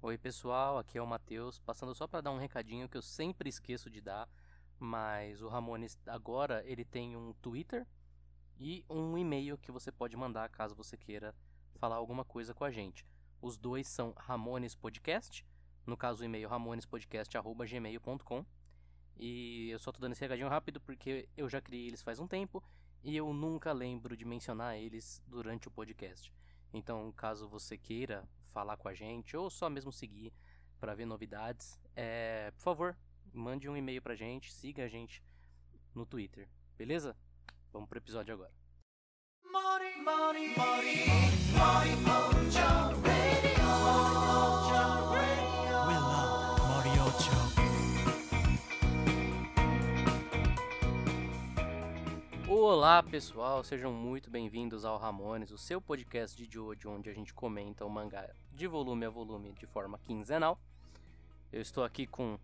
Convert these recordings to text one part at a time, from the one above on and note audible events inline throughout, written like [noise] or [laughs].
Oi, pessoal, aqui é o Matheus, passando só para dar um recadinho que eu sempre esqueço de dar, mas o Ramones agora ele tem um Twitter e um e-mail que você pode mandar caso você queira falar alguma coisa com a gente. Os dois são Ramones Podcast, no caso o e-mail ramonespodcast@gmail.com. E eu só tô dando esse recadinho rápido porque eu já criei eles faz um tempo e eu nunca lembro de mencionar eles durante o podcast. Então, caso você queira falar com a gente ou só mesmo seguir para ver novidades, é, por favor, mande um e-mail pra gente, siga a gente no Twitter, beleza? Vamos pro episódio agora. Money, Olá pessoal, sejam muito bem-vindos ao Ramones, o seu podcast de Jojo, onde a gente comenta o mangá de volume a volume de forma quinzenal. Eu estou aqui com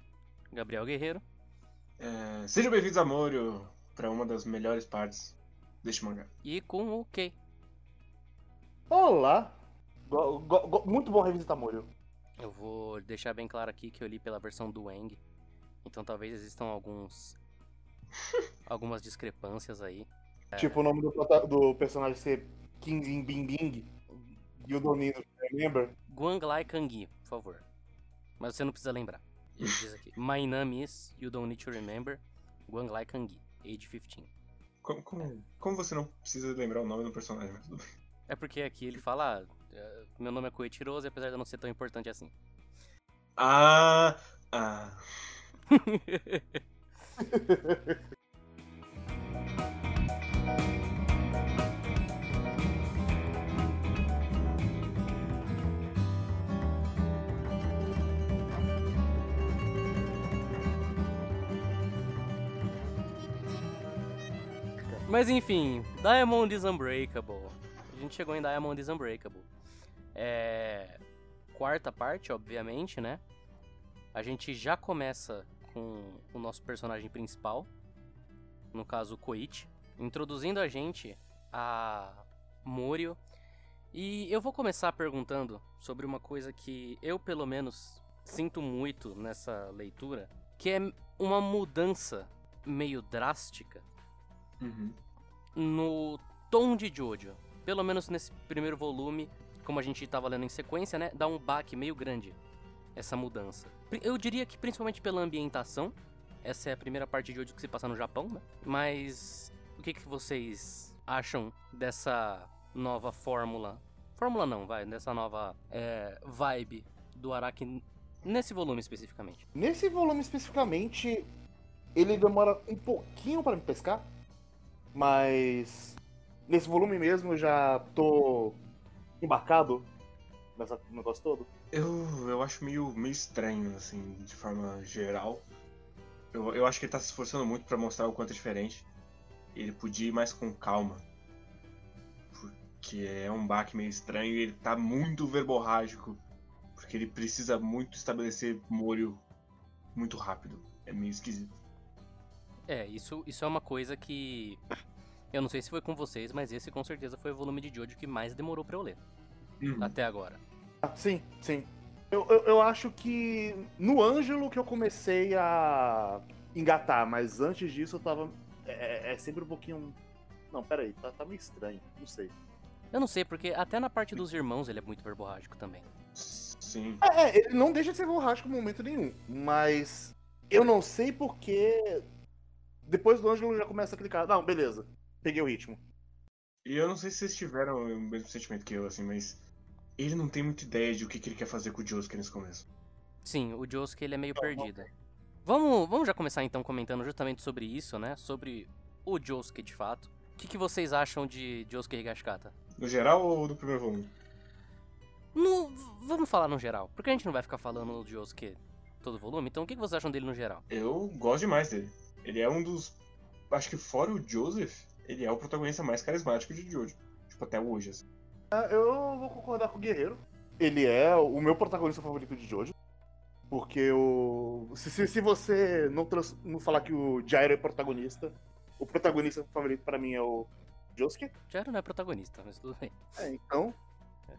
Gabriel Guerreiro. É, sejam bem-vindos a Morio, para uma das melhores partes deste mangá. E com o Kei. Olá! Go, go, go, muito bom revisitar Morio. Eu vou deixar bem claro aqui que eu li pela versão do Wang, então talvez existam alguns [laughs] algumas discrepâncias aí. É. Tipo o nome do, do personagem ser King Bing Bing e o Donino, lembra? Guanglai Kangi, por favor. Mas você não precisa lembrar. Ele diz aqui: [laughs] My name is, you don't need to remember, Guanglai Kangi, age 15. Como, como, como, você não precisa lembrar o nome do personagem? É porque aqui ele fala: ah, Meu nome é Koichiroso, apesar de eu não ser tão importante assim. Ah! Ah! [laughs] Mas enfim, Diamond is Unbreakable. A gente chegou em Diamond is Unbreakable. É. Quarta parte, obviamente, né? A gente já começa com o nosso personagem principal, no caso o Koichi, introduzindo a gente a Morio. E eu vou começar perguntando sobre uma coisa que eu, pelo menos, sinto muito nessa leitura, que é uma mudança meio drástica uhum. no tom de Jojo. Pelo menos nesse primeiro volume, como a gente estava lendo em sequência, né? Dá um baque meio grande essa mudança. Eu diria que principalmente pela ambientação. Essa é a primeira parte de hoje que se passa no Japão, né? Mas o que, que vocês acham dessa nova fórmula? Fórmula não, vai, dessa nova é, vibe do Araki nesse volume especificamente. Nesse volume especificamente, ele demora um pouquinho para me pescar, mas nesse volume mesmo eu já tô embarcado nesse negócio todo. Eu, eu acho meio, meio estranho, assim, de forma geral. Eu, eu acho que ele tá se esforçando muito para mostrar o quanto é diferente. Ele podia ir mais com calma. Porque é um baque meio estranho e ele tá muito verborrágico. Porque ele precisa muito estabelecer molho muito rápido. É meio esquisito. É, isso, isso é uma coisa que. Eu não sei se foi com vocês, mas esse com certeza foi o volume de Jojo que mais demorou para eu ler. Uhum. Até agora. Sim, sim. Eu, eu, eu, acho que no Ângelo que eu comecei a engatar, mas antes disso eu tava. É, é, é sempre um pouquinho. Não, peraí, tá, tá meio estranho, não sei. Eu não sei, porque até na parte dos irmãos ele é muito verborrágico também. Sim. É, é ele não deixa de ser verborrágico em momento nenhum, mas eu não sei porque depois do Ângelo já começa a clicar. Não, beleza, peguei o ritmo. E eu não sei se vocês tiveram o mesmo sentimento que eu, assim, mas ele não tem muita ideia de o que, que ele quer fazer com o Josuke nesse começo. Sim, o Josuke ele é meio perdido. Vamos, vamos já começar então comentando justamente sobre isso, né? Sobre o Josuke de fato. O que, que vocês acham de Josuke Higashikata? No geral ou no primeiro volume? No, vamos falar no geral, porque a gente não vai ficar falando do Josuke todo volume, então o que, que vocês acham dele no geral? Eu gosto demais dele. Ele é um dos. Acho que fora o Joseph, ele é o protagonista mais carismático de Jojo. Tipo, até hoje, assim. Ah, eu vou concordar com o Guerreiro. Ele é o meu protagonista favorito de Jojo. Porque o. Se, se, se você não, trans... não falar que o Jairo é protagonista, o protagonista favorito para mim é o Josuke. Jairo não é protagonista, mas tudo bem. É, então.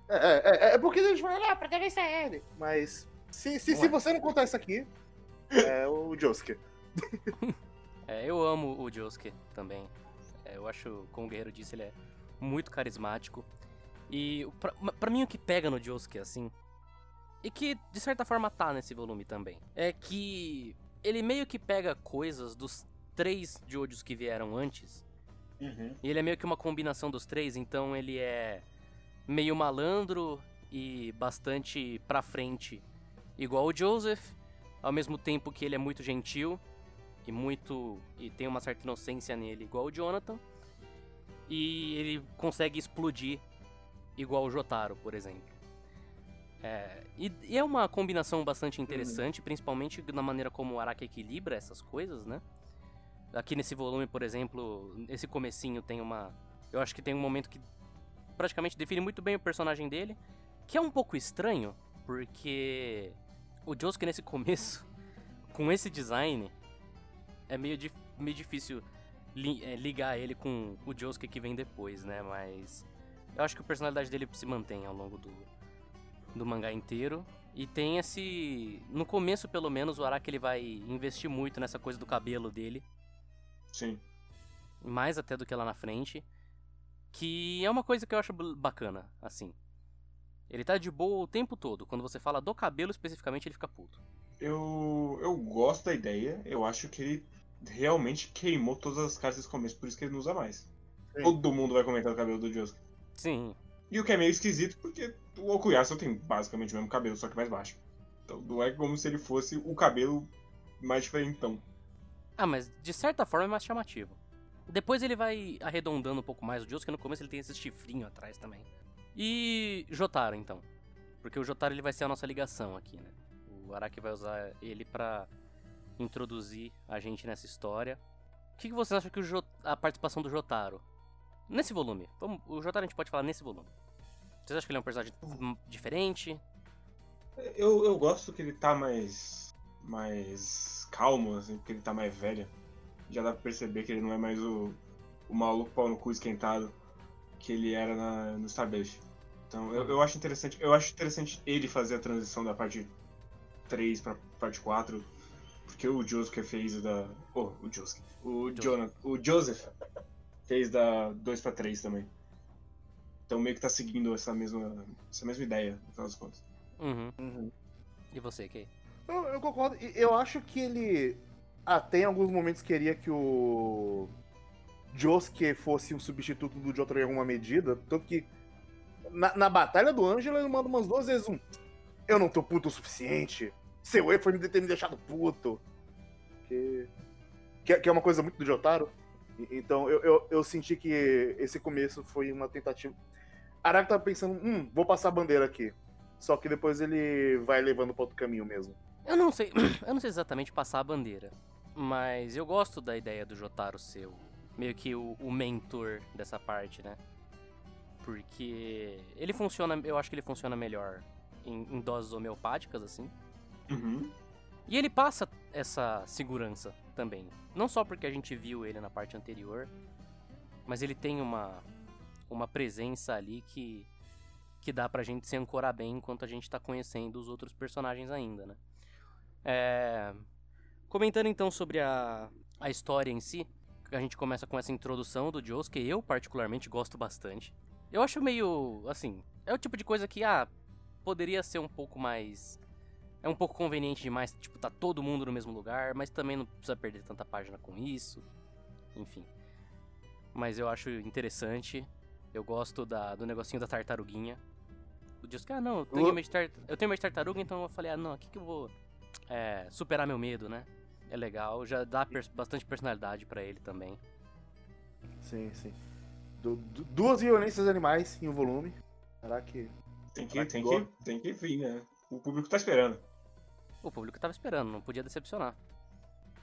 É, é, é, é porque a gente fala, ah, protagonista é ele. Mas se, se, se Ué. você não contar isso aqui, é o Josuke. [laughs] É, eu amo o Josuke também. É, eu acho, como o Guerreiro disse, ele é muito carismático. E pra, pra mim o que pega no Josuke, assim, e que de certa forma tá nesse volume também, é que ele meio que pega coisas dos três Jojos que vieram antes Uhum. E ele é meio que uma combinação dos três, então ele é meio malandro e bastante pra frente, igual o Joseph, ao mesmo tempo que ele é muito gentil e muito e tem uma certa inocência nele, igual o Jonathan. E ele consegue explodir igual o Jotaro, por exemplo. É, e, e é uma combinação bastante interessante, principalmente na maneira como o Araki equilibra essas coisas, né? Aqui nesse volume, por exemplo, esse comecinho tem uma. Eu acho que tem um momento que praticamente define muito bem o personagem dele, que é um pouco estranho, porque o Josuke nesse começo, [laughs] com esse design, é meio, meio difícil li- é, ligar ele com o Josuke que vem depois, né? Mas eu acho que a personalidade dele se mantém ao longo do, do mangá inteiro. E tem esse. No começo, pelo menos, o Araki ele vai investir muito nessa coisa do cabelo dele Sim. mais até do que lá na frente, que é uma coisa que eu acho bacana, assim. Ele tá de boa o tempo todo, quando você fala do cabelo especificamente, ele fica puto. Eu, eu gosto da ideia. Eu acho que ele realmente queimou todas as cartas desse começo, por isso que ele não usa mais. Sim. Todo mundo vai comentar o cabelo do Josuke. Sim, E o que é meio esquisito, porque o Okuyasu tem basicamente o mesmo cabelo, só que mais baixo. Então não é como se ele fosse o cabelo mais diferentão. Ah, mas de certa forma é mais chamativo. Depois ele vai arredondando um pouco mais o Josuke, no começo ele tem esse chifrinho atrás também. E Jotaro, então. Porque o Jotaro ele vai ser a nossa ligação aqui, né? O Araki vai usar ele pra introduzir a gente nessa história. O que, que vocês acham que o Jo- a participação do Jotaro? Nesse volume. Vamos, o Jotaro a gente pode falar nesse volume. Vocês acham que ele é um personagem diferente? Eu, eu gosto que ele tá mais. mais calmo, assim, porque ele tá mais velho. Já dá pra perceber que ele não é mais o, o maluco pau no cu esquentado que ele era na, no Starbase. Então eu, eu acho interessante. Eu acho interessante ele fazer a transição da parte 3 pra parte 4. Porque o Josuke fez da. Oh, o Josuke. O, Joseph. Jonathan, o Joseph fez da 2 pra 3 também. Então meio que tá seguindo essa mesma, essa mesma ideia, no final das contas. Uhum. E você, Kay? Eu, eu concordo. E Eu acho que ele até em alguns momentos queria que o Josuke fosse um substituto do Jotaro em alguma medida. Tanto que na, na Batalha do Ângelo ele manda umas duas vezes um. Eu não tô puto o suficiente. Seu erro foi me ter me deixado puto. Que, que, é- que é uma coisa muito do Jotaro. Então eu, eu, eu senti que esse começo foi uma tentativa. Araki tava pensando, hum, vou passar a bandeira aqui. Só que depois ele vai levando pra outro caminho mesmo. Eu não sei, [clears throat] eu não sei exatamente passar a bandeira, mas eu gosto da ideia do Jotaro ser o- meio que o, o mentor dessa parte, né? Porque ele funciona, eu acho que ele funciona melhor em, em doses homeopáticas, assim. Uhum. E ele passa essa segurança também. Não só porque a gente viu ele na parte anterior, mas ele tem uma, uma presença ali que, que dá pra gente se ancorar bem enquanto a gente tá conhecendo os outros personagens ainda, né? É, Comentando então sobre a, a história em si, a gente começa com essa introdução do Josuke, eu particularmente gosto bastante. Eu acho meio, assim, é o tipo de coisa que, ah, poderia ser um pouco mais é um pouco conveniente demais, tipo, tá todo mundo no mesmo lugar, mas também não precisa perder tanta página com isso. Enfim. Mas eu acho interessante. Eu gosto da, do negocinho da tartaruguinha. O Josuke, ah, não, eu tenho, Uh. medo de tar- eu tenho medo de tartaruga, então eu falei, ah, não, aqui que eu vou é, superar meu medo, né? É legal, já dá pers- bastante personalidade pra ele também. Sim, sim. Du- du- duas violências animais em um volume. Será que. Tem que, Será que tem, que, tem que vir, né? O público tá esperando. O público tava esperando, não podia decepcionar.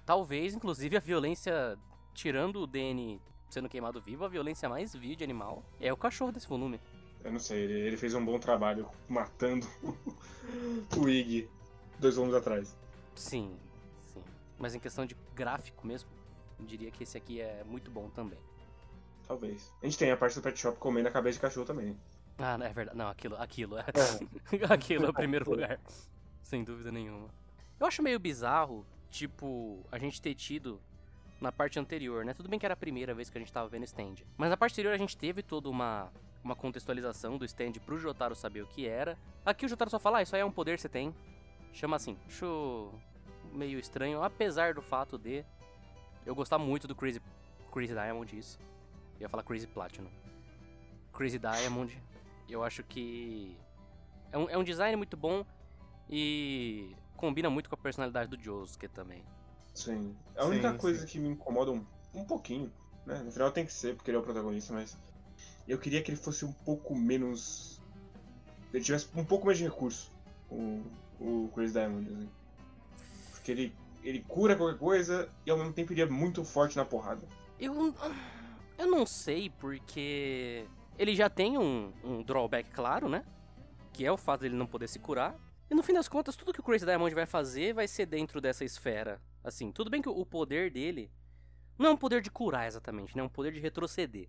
Talvez, inclusive, a violência, tirando o DN sendo queimado vivo, a violência mais vil de animal é o cachorro desse volume. Eu não sei, ele, ele fez um bom trabalho matando [laughs] o Ig dois volumes atrás. Sim, sim. Mas em questão de gráfico mesmo, eu diria que esse aqui é muito bom também. Talvez. A gente tem a parte do Pet Shop comendo a cabeça de cachorro também. Ah, não, é verdade. Não, aquilo, aquilo é. É. [laughs] aquilo é o primeiro [laughs] lugar. Sem dúvida nenhuma. Eu acho meio bizarro, tipo, a gente ter tido na parte anterior, né? Tudo bem que era a primeira vez que a gente tava vendo stand. Mas na parte anterior a gente teve toda uma, uma contextualização do stand pro Jotaro saber o que era. Aqui o Jotaro só fala, ah, isso aí é um poder que você tem. Chama assim. Acho meio estranho, apesar do fato de eu gostar muito do Crazy, Crazy Diamond, isso. Eu ia falar Crazy Platinum. Crazy Diamond, eu acho que é um, é um design muito bom e combina muito com a personalidade do Josuke também. Sim. A única Sim, coisa sim. que me incomoda um, um pouquinho, né? No final tem que ser, porque ele é o protagonista, mas. Eu queria que ele fosse um pouco menos. Ele tivesse um pouco mais de recurso, o, o Chris Diamond, assim. Porque ele, ele cura qualquer coisa e ao mesmo tempo ele é muito forte na porrada. Eu, eu não sei porque ele já tem um, um drawback claro, né? Que é o fato dele não poder se curar. E no fim das contas, tudo que o Crazy Diamond vai fazer vai ser dentro dessa esfera. Assim, tudo bem que o poder dele não é um poder de curar exatamente, né? É um poder de retroceder.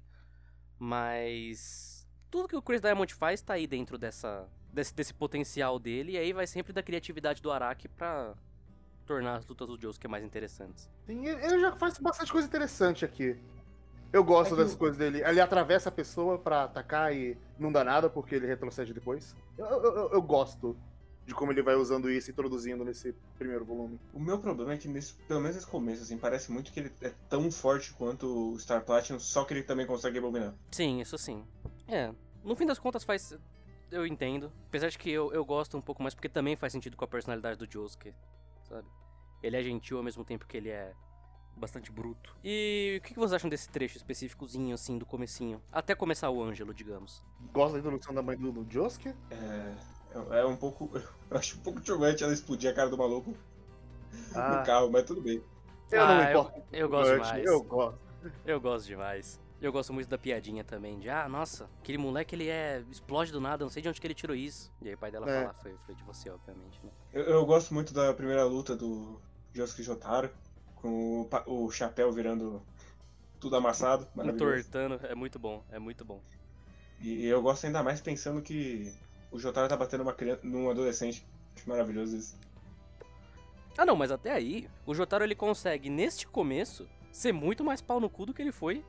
Mas tudo que o Crazy Diamond faz tá aí dentro dessa desse, desse potencial dele e aí vai sempre da criatividade do Araki pra tornar as lutas do Josuke mais interessantes. Sim, ele já faz bastante coisa interessante aqui. Eu gosto É que dessas coisas dele. Ele atravessa a pessoa pra atacar e não dá nada porque ele retrocede depois. Eu, eu- eu- eu gosto de como ele vai usando isso e introduzindo nesse primeiro volume. O meu problema é que, nesse, pelo menos nesse começo, assim, parece muito que ele é tão forte quanto o Star Platinum, só que ele também consegue abominar. Sim, isso sim. É, no fim das contas faz. Eu entendo. Apesar de que eu, eu gosto um pouco mais porque também faz sentido com a personalidade do Josuke, sabe? Ele é gentil ao mesmo tempo que ele é bastante bruto. E o que que vocês acham desse trecho específicozinho, assim, do comecinho? Até começar o Ângelo, digamos. Gosto da introdução da mãe do, do Josuke. É, é- um pouco. [laughs] Eu acho um pouco chocante ela explodir a cara do maluco Ah, no carro, mas tudo bem. eu não Ah, me importo. Eu, eu gosto demais. Eu gosto. Eu gosto demais. Eu gosto muito da piadinha também, de ah, nossa, aquele moleque ele é. explode do nada, não sei de onde que ele tirou isso. E aí o pai dela É. fala, foi, foi de você, obviamente, né? Eu, eu gosto muito da primeira luta do Josuke Jotaro, com o, o chapéu virando tudo amassado. [laughs] Entortando, é muito bom, é muito bom. E eu gosto ainda mais pensando que o Jotaro tá batendo uma criança, num adolescente. Acho maravilhoso isso. Ah não, mas até aí, o Jotaro ele consegue, neste começo, ser muito mais pau no cu do que ele foi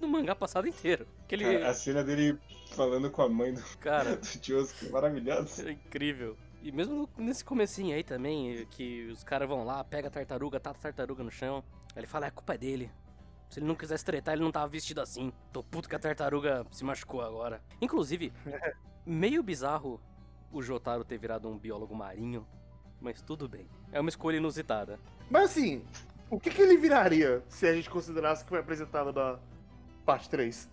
no mangá passado inteiro. Que ele. Cara, a cena dele falando com a mãe do, Cara, [laughs] do Josuke, maravilhosa. é incrível. E mesmo nesse comecinho aí também, que os caras vão lá, pega a tartaruga, tata a tartaruga no chão. Aí ele fala, é culpa é dele. Se ele não quisesse tretar, ele não tava vestido assim. Tô puto que a tartaruga se machucou agora. Inclusive, [laughs] meio bizarro o Jotaro ter virado um biólogo marinho, mas tudo bem. É uma escolha inusitada. Mas assim, o que, que ele viraria se a gente considerasse que foi apresentado na parte 3?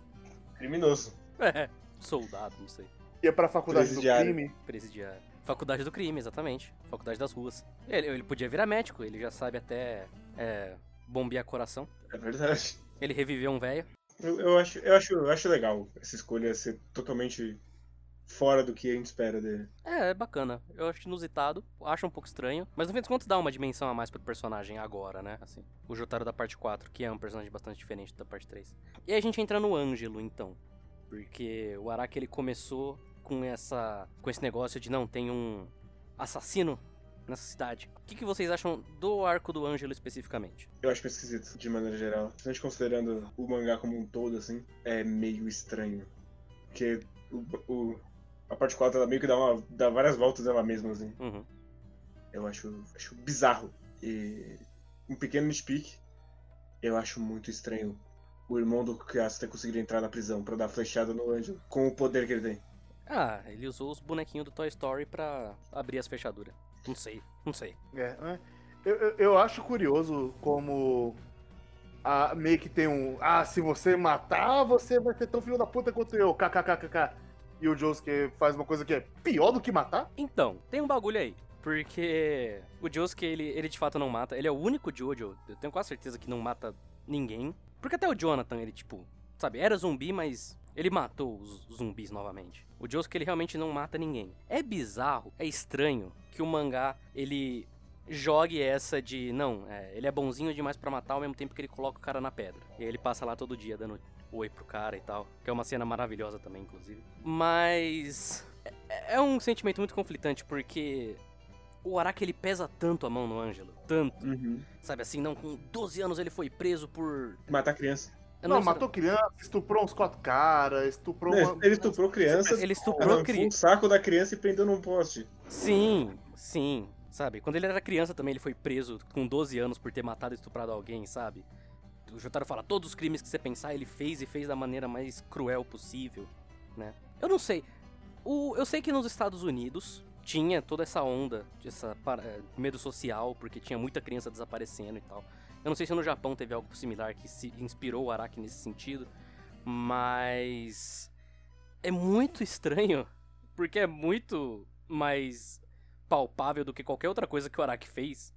Criminoso. [laughs] É, soldado, não sei. Ia pra faculdade do crime. Presidiário. Faculdade do crime, exatamente. Faculdade das ruas. Ele, ele podia virar médico, ele já sabe até é, bombear coração. É verdade. Ele reviveu um velho. Eu, eu acho, eu, acho, eu acho legal essa escolha ser totalmente fora do que a gente espera dele. É, é bacana. Eu acho inusitado, acho um pouco estranho. Mas no fim dos contos dá uma dimensão a mais pro personagem agora, né? Assim, o Jotaro da parte 4, que é um personagem bastante diferente da parte 3. E aí a gente entra no Ângelo, então. Porque o Araki, ele começou com essa com esse negócio de não, tem um assassino nessa cidade. O que, que vocês acham do arco do Ângelo especificamente? Eu acho meio esquisito, de maneira geral. Principalmente considerando o mangá como um todo, assim, é meio estranho. Porque o, o- a parte 4 ela meio que dá, uma, dá várias voltas nela mesma, assim. Uhum. Eu acho, acho bizarro. E um pequeno nitpick, eu acho muito estranho o irmão do Kuyasa ter conseguido entrar na prisão pra dar flechada no Ângelo com o poder que ele tem. Ah, ele usou os bonequinhos do Toy Story pra abrir as fechaduras. Não sei, não sei. É, né? eu, eu, eu acho curioso como a, meio que tem um. Ah, se você matar, você vai ser tão filho da puta quanto eu. KKKKK. E o Josuke faz uma coisa que é pior do que matar? Então, tem um bagulho aí. Porque o Josuke, ele, ele de fato não mata. Ele é o único Jojo, eu tenho quase certeza que não mata ninguém. Porque até o Jonathan, ele tipo, sabe, era zumbi, mas ele matou os zumbis novamente. O Josuke, ele realmente não mata ninguém. É bizarro, é estranho que o mangá, ele jogue essa de, não, é, ele é bonzinho demais pra matar ao mesmo tempo que ele coloca o cara na pedra. E aí ele passa lá todo dia dando oi pro cara e tal. Que é uma cena maravilhosa também, inclusive. Mas. É, é um sentimento muito conflitante, porque. O Araki ele pesa tanto a mão no Ângelo. Tanto. Uhum. Sabe assim, não, com 12 anos ele foi preso por. Matar criança. Eu Não, sei- matou criança, estuprou uns quatro caras, estuprou Não, uma... Ele estuprou criança, Ele estuprou criança. o saco da criança e prendeu num poste. Sim, sim. Sabe, quando ele era criança também ele foi preso com 12 anos por ter matado e estuprado alguém, sabe? O Jotaro fala, todos os crimes que você pensar ele fez e fez da maneira mais cruel possível, né? Eu não sei. O, eu sei que nos Estados Unidos tinha toda essa onda, essa para- eh, medo social, porque tinha muita criança desaparecendo e tal. Eu não sei se no Japão teve algo similar que se inspirou o Araki nesse sentido, mas é muito estranho, porque é muito mais palpável do que qualquer outra coisa que o Araki fez.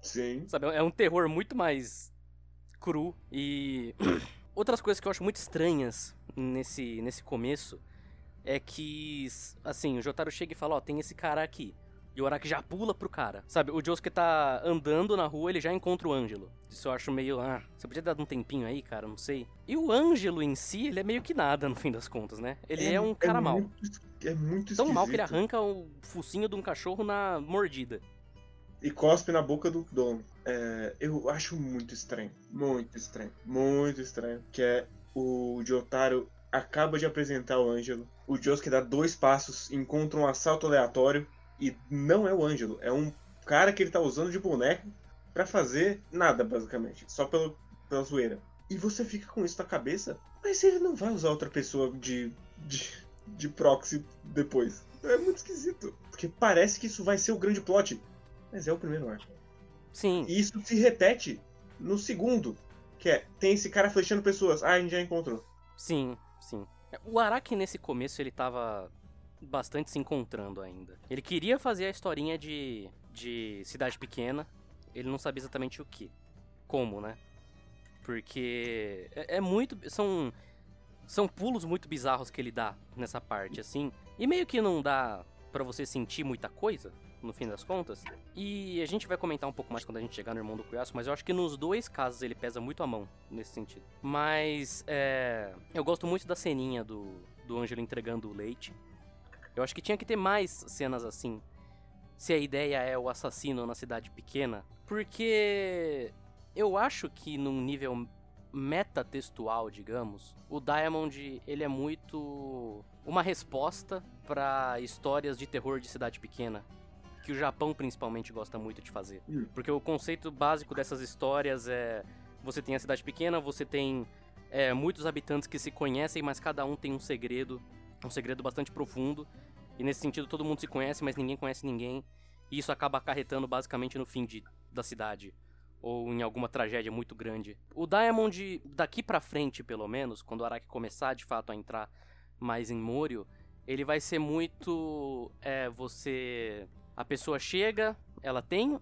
Sim. Sabe, é um terror muito mais cru e [coughs] outras coisas que eu acho muito estranhas nesse nesse começo é que assim, o Jotaro chega e fala, ó, tem esse cara aqui. E o Araki já pula pro cara. Sabe, o Josuke tá andando na rua, ele já encontra o Ângelo. Isso eu acho meio, ah, você podia dar um tempinho aí, cara, não sei. E o Ângelo em si, ele é meio que nada no fim das contas, né? Ele é, um cara mau. Muito, es- é muito Tão mal que ele arranca o focinho de um cachorro na mordida. E cospe na boca do dono. É, eu acho muito estranho. Muito estranho. Muito estranho. Que é o Jotaro acaba de apresentar o Ângelo. O Josuke dá dois passos, encontra um assalto aleatório. E não é o Ângelo. É um cara que ele tá usando de boneco pra fazer nada, basicamente. Só pelo, pela zoeira. E você fica com isso na cabeça. Mas ele não vai usar outra pessoa de, de, de proxy depois. É muito esquisito. Porque parece que isso vai ser o grande plot. Mas é o primeiro arco. Sim, E isso se repete no segundo. Que é, tem esse cara flechando pessoas. Ah, a gente já encontrou. sim, sim. O Araki nesse começo ele tava bastante se encontrando ainda. Ele queria fazer a historinha de, de cidade pequena, ele não sabia exatamente o que. Como, né? Porque é, é muito. São. São pulos muito bizarros que ele dá nessa parte, assim. E meio que não dá pra você sentir muita coisa, no fim das contas. E a gente vai comentar um pouco mais quando a gente chegar no Irmão do Cuiaço, mas eu acho que nos dois casos ele pesa muito a mão nesse sentido. Mas é, eu gosto muito da ceninha do, do Ângelo entregando o leite. Eu acho que tinha que ter mais cenas assim. Se a ideia é o assassino na cidade pequena. Porque eu acho que num nível metatextual, digamos, o Diamond ele é muito uma resposta para histórias de terror de cidade pequena, que o Japão principalmente gosta muito de fazer. Hum. Porque o conceito básico dessas histórias é você tem a cidade pequena, você tem é, muitos habitantes que se conhecem, mas cada um tem um segredo, um segredo bastante profundo. E nesse sentido todo mundo se conhece, mas ninguém conhece ninguém. E isso acaba acarretando basicamente no fim de, da cidade ou em alguma tragédia muito grande. O Diamond, daqui pra frente, pelo menos, quando o Araki começar de fato a entrar mais em Morio, ele vai ser muito. É, você. A pessoa chega, ela tem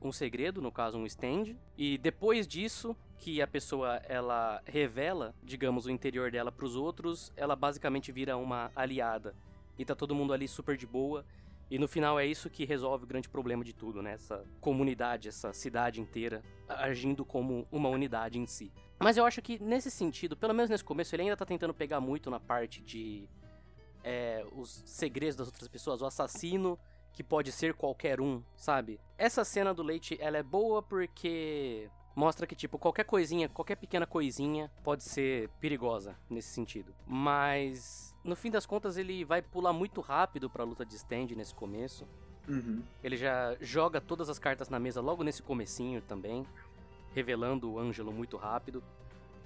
um segredo, no caso um stand, e depois disso, que a pessoa ela revela, digamos, o interior dela pros outros, ela basicamente vira uma aliada. E tá todo mundo ali super de boa. E no final é isso que resolve o grande problema de tudo, né? Essa comunidade, essa cidade inteira agindo como uma unidade em si. Mas eu acho que nesse sentido, pelo menos nesse começo, ele ainda tá tentando pegar muito na parte de é, os segredos das outras pessoas, o assassino que pode ser qualquer um, sabe? Essa cena do leite, ela é boa porque mostra que tipo qualquer coisinha, qualquer pequena coisinha pode ser perigosa nesse sentido. Mas no fim das contas ele vai pular muito rápido pra luta de stand nesse começo. Uhum. Ele já joga todas as cartas na mesa logo nesse comecinho também, revelando o Ângelo muito rápido,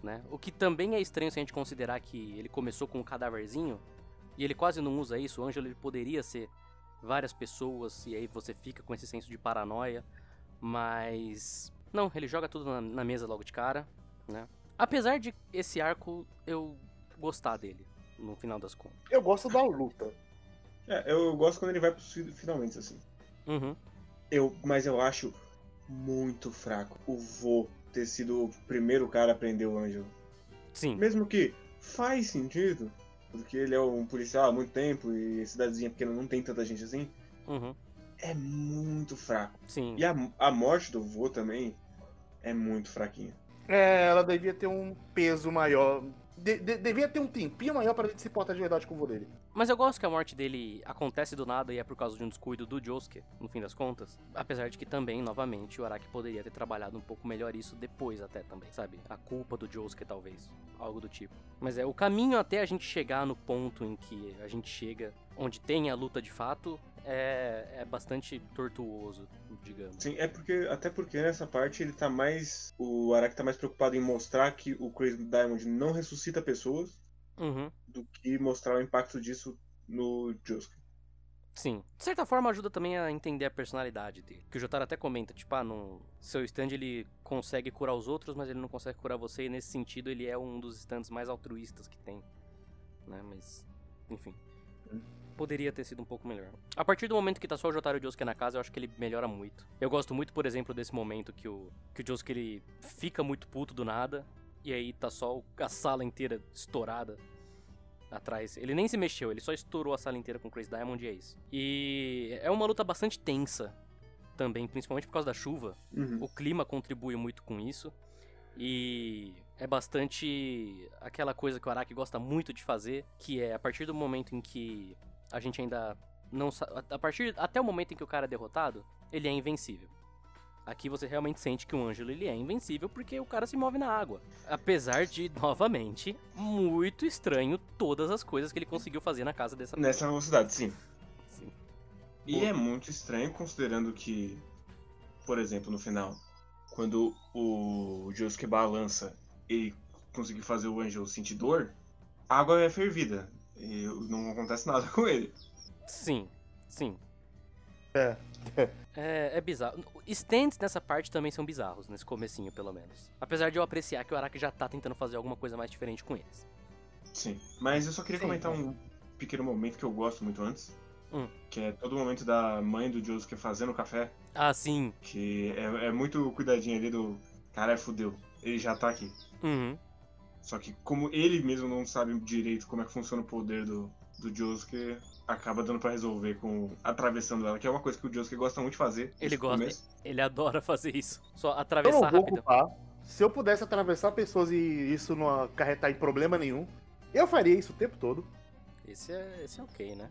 né? O que também é estranho se a gente considerar que ele começou com um cadáverzinho e ele quase não usa isso. O Ângelo ele poderia ser várias pessoas e aí você fica com esse senso de paranoia, mas não, ele joga tudo na, na mesa logo de cara, né? Apesar de esse arco eu gostar dele no final das contas. Eu gosto da luta. É, eu gosto quando ele vai pros fi- finalmente, assim. Uhum. Eu, mas eu acho muito fraco o vô ter sido o primeiro cara a prender o Ângelo. Sim. Mesmo que faz sentido, porque ele é um policial há muito tempo e cidadezinha pequena não tem tanta gente assim, Uhum. é muito fraco. Sim. E a, a morte do vô também é muito fraquinha. É, ela devia ter um peso maior de- de- devia ter um tempinho maior pra gente se importar de verdade com o vô dele. Mas eu gosto que a morte dele acontece do nada e é por causa de um descuido do Josuke, no fim das contas. Apesar de que também, novamente, o Araki poderia ter trabalhado um pouco melhor isso depois até também, sabe? A culpa do Josuke, talvez. Algo do tipo. Mas é, o caminho até a gente chegar no ponto em que a gente chega, onde tem a luta de fato, é, é bastante tortuoso, digamos. Sim, é porque. Até porque nessa parte ele tá mais. O Araki tá mais preocupado em mostrar que o Crazy Diamond não ressuscita pessoas Uhum. do que mostrar o impacto disso no Josuke. Sim. De certa forma ajuda também a entender a personalidade dele. Que o Jotaro até comenta, tipo, ah, no seu stand ele consegue curar os outros, mas ele não consegue curar você, e nesse sentido ele é um dos stands mais altruístas que tem. Né, mas, enfim. Poderia ter sido um pouco melhor. A partir do momento que tá só o Jotaro e o Josuke na casa, eu acho que ele melhora muito. Eu gosto muito, por exemplo, desse momento que o, que o Josuke ele fica muito puto do nada, e aí tá só a sala inteira estourada atrás. Ele nem se mexeu, ele só estourou a sala inteira com o Chris Diamond e é isso. E é uma luta bastante tensa também, principalmente por causa da chuva. O clima contribui muito com isso. E é bastante aquela coisa que o Araki gosta muito de fazer, que é a partir do momento em que a gente ainda não a partir até o momento em que o cara é derrotado, ele é invencível. Aqui você realmente sente que o Ângelo ele é invencível porque o cara se move na água. Apesar de, novamente, muito estranho todas as coisas que ele conseguiu fazer na casa dessa Nessa velocidade, sim. Sim. E Pô. é muito estranho considerando que, por exemplo, no final, quando o Josuke balança e conseguir fazer o Angel sentir dor, a água é fervida. E não acontece nada com ele. Sim, sim. É. É, é bizarro. Stands nessa parte também são bizarros, nesse comecinho, pelo menos. Apesar de eu apreciar que o Araki já tá tentando fazer alguma coisa mais diferente com eles. Sim. Mas eu só queria Sim. comentar um pequeno momento que eu gosto muito antes. Hum. Que é todo o momento da mãe do Josuke fazendo café. Ah, sim. Que é, é muito cuidadinho ali do. Cara, fudeu. Ele já tá aqui. Uhum. Só que como ele mesmo não sabe direito como é que funciona o poder do, do Josuke, acaba dando pra resolver com atravessando ela, que é uma coisa que o Josuke gosta muito de fazer. Ele gosta. começo. Ele adora fazer isso. Só Eu não atravessar vou rápido. Se eu pudesse atravessar pessoas e isso não acarretar em problema nenhum, eu faria isso o tempo todo. Esse é, esse é ok, né?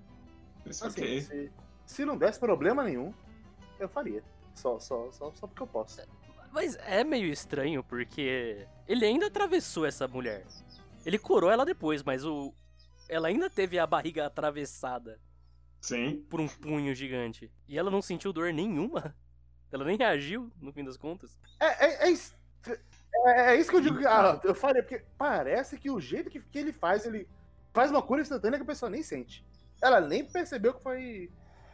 Isso Assim, ok. se, se não desse problema nenhum, eu faria. Só, só, só, só porque eu posso. Mas é meio estranho porque ele ainda atravessou essa mulher. Ele curou ela depois, mas o ela ainda teve a barriga atravessada Sim. por um punho gigante. E ela não sentiu dor nenhuma. Ela nem reagiu, no fim das contas. É, é, é, é- é isso que eu digo. que, Ah, eu faria, porque parece que o jeito que, que ele faz, ele faz uma cura instantânea que a pessoa nem sente. Ela nem percebeu que foi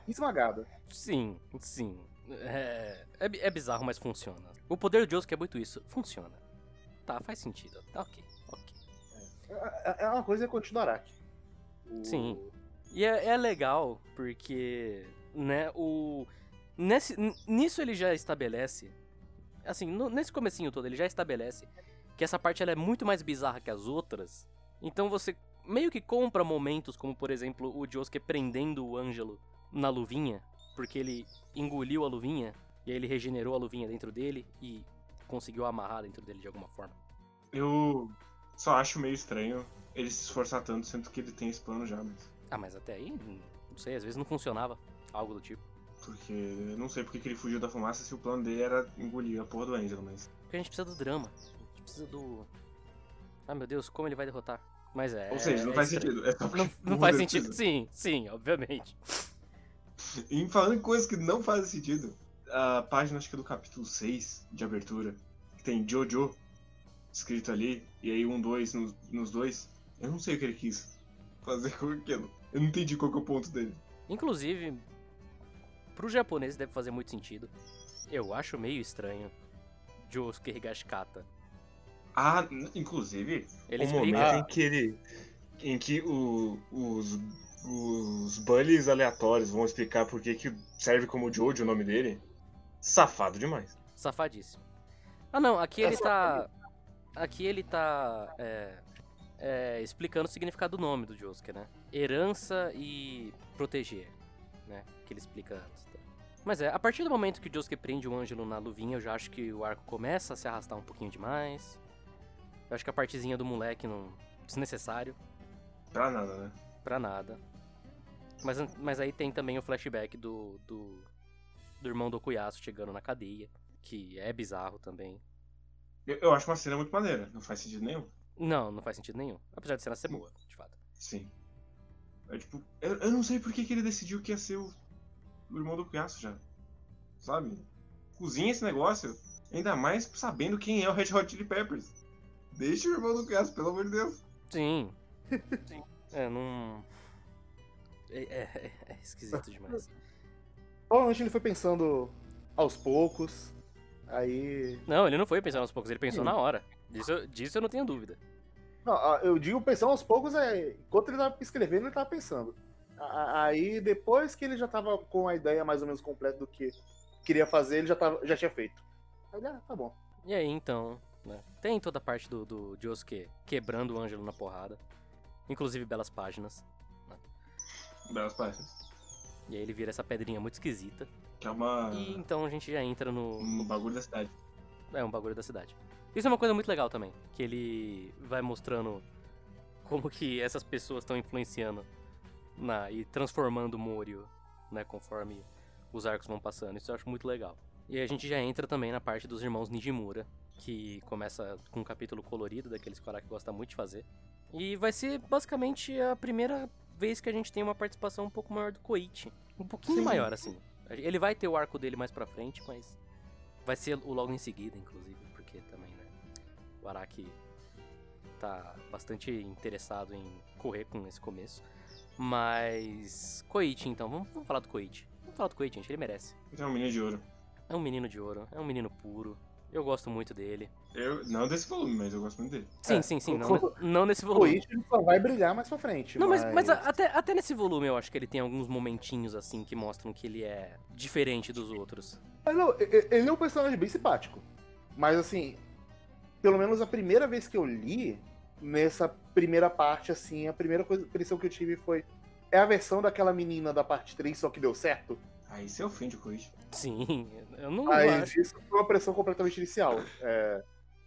esmagada. Sim, sim. É, é, é bizarro, mas funciona. O poder do Josuke é muito isso. Funciona. Tá, faz sentido. Tá ok, ok. É, é uma coisa continuar aqui. O- Sim. E é, é legal porque, né, o. Nesse, nisso ele já estabelece. Assim, no- nesse comecinho todo, ele já estabelece que essa parte ela é muito mais bizarra que as outras. Então você meio que compra momentos como, por exemplo, o Josuke prendendo o Ângelo na luvinha, porque ele engoliu a luvinha e aí ele regenerou a luvinha dentro dele e conseguiu amarrar dentro dele de alguma forma. Eu só acho meio estranho ele se esforçar tanto, sendo que ele tem esse plano já, mas. Ah, mas até aí, não sei, às vezes não funcionava. Algo do tipo. Porque eu não sei porque que ele fugiu da fumaça se o plano dele era engolir a porra do Angelo, mas. Porque a gente precisa do drama. A gente precisa do. Ah, meu Deus, como ele vai derrotar? Mas é. Ou seja, não é faz estranho. sentido. É Não, não faz [laughs] sentido. Sim, sim, obviamente. E falando em coisas que não fazem sentido, a página acho que é do capítulo 6 de abertura, que tem Jojo escrito ali, e aí um, dois nos, nos dois. Eu não sei o que ele quis fazer com aquilo. Eu não entendi qual que é o ponto dele. Inclusive, pro japonês deve fazer muito sentido. Eu acho meio estranho. Josuke Higashikata. Ah, inclusive, Ele o explica. momento em que ele. em que o- os. Os bullies aleatórios vão explicar por que que serve como Jojo o nome dele. Safado demais. Safadíssimo. Ah não, aqui É ele tá. Aqui ele tá. É, é, explicando o significado do nome do Josuke, né? Herança e proteger, né? Que ele explica antes. Mas é, a partir do momento que o Josuke prende o Ângelo na luvinha, eu já acho que o arco começa a se arrastar um pouquinho demais. Eu acho que a partezinha do moleque não, desnecessário, Pra nada, né? Pra nada. Mas, mas aí tem também o flashback do, do, do irmão do Cuiaço chegando na cadeia, que é bizarro também. Eu, eu acho uma cena muito maneira, não faz sentido nenhum. Não, não faz sentido nenhum. Apesar de cena ser boa, de fato. Sim. É tipo, eu, eu não sei por que, que ele decidiu que ia ser o, o irmão do Piaço já. Sabe? Cozinha esse negócio. Ainda mais sabendo quem é o Red Hot Chili Peppers. Deixa o irmão do Piaço, pelo amor de Deus. Sim. [laughs] Sim. É, não. É, é- é esquisito demais. Provavelmente ele foi pensando aos poucos. Aí. Não, ele não foi pensando aos poucos, ele pensou Sim. na hora. Disso, eu- disso eu não tenho dúvida. Não, eu digo pensando aos poucos, é. Enquanto ele tava escrevendo, ele tava pensando. Aí depois que ele já tava com a ideia mais ou menos completa do que queria fazer, ele já, tava, já tinha feito. Aí, ah, tá bom. E aí, então, né? Tem toda a parte do, do Josuke quebrando o Ângelo na porrada. Inclusive belas páginas. Belas páginas. E aí ele vira essa pedrinha muito esquisita. Que é uma. E então a gente já entra no. um bagulho da cidade. É um bagulho da cidade. Isso é uma coisa muito legal também. Que ele vai mostrando como que essas pessoas estão influenciando na, e transformando o Morio, né? Conforme os arcos vão passando. Isso eu acho muito legal. E aí a gente já entra também na parte dos irmãos Nijimura. Que começa com um capítulo colorido, daqueles que o Araki gosta muito de fazer. E vai ser basicamente a primeira vez que a gente tem uma participação um pouco maior do Koichi. Um pouquinho Sim. maior, assim. Ele vai ter o arco dele mais pra frente, mas vai ser o logo em seguida, inclusive, porque também, né? O Araki tá bastante interessado em correr com esse começo. Mas. Koichi, então, vamos, vamos falar do Koichi. Vamos falar do Koichi, gente, ele merece. É um menino de ouro. É um menino de ouro, é um menino puro. Eu gosto muito dele. Eu, não desse volume, mas eu gosto muito dele. Sim, É, sim, sim, [laughs] o- não, não nesse O volume. Koichi ele só vai brilhar mais pra frente. Não, mas, mas a- até, até nesse volume eu acho que ele tem alguns momentinhos assim que mostram que ele é diferente dos outros. Mas não, ele é um personagem bem simpático. Mas assim, pelo menos a primeira vez que eu li, nessa primeira parte, assim, a primeira coisa, impressão que eu tive foi. É a versão daquela menina da parte 3, só que deu certo? Aí você ofende o Koichi. Sim, eu não Aí acho. isso foi uma pressão completamente inicial. É,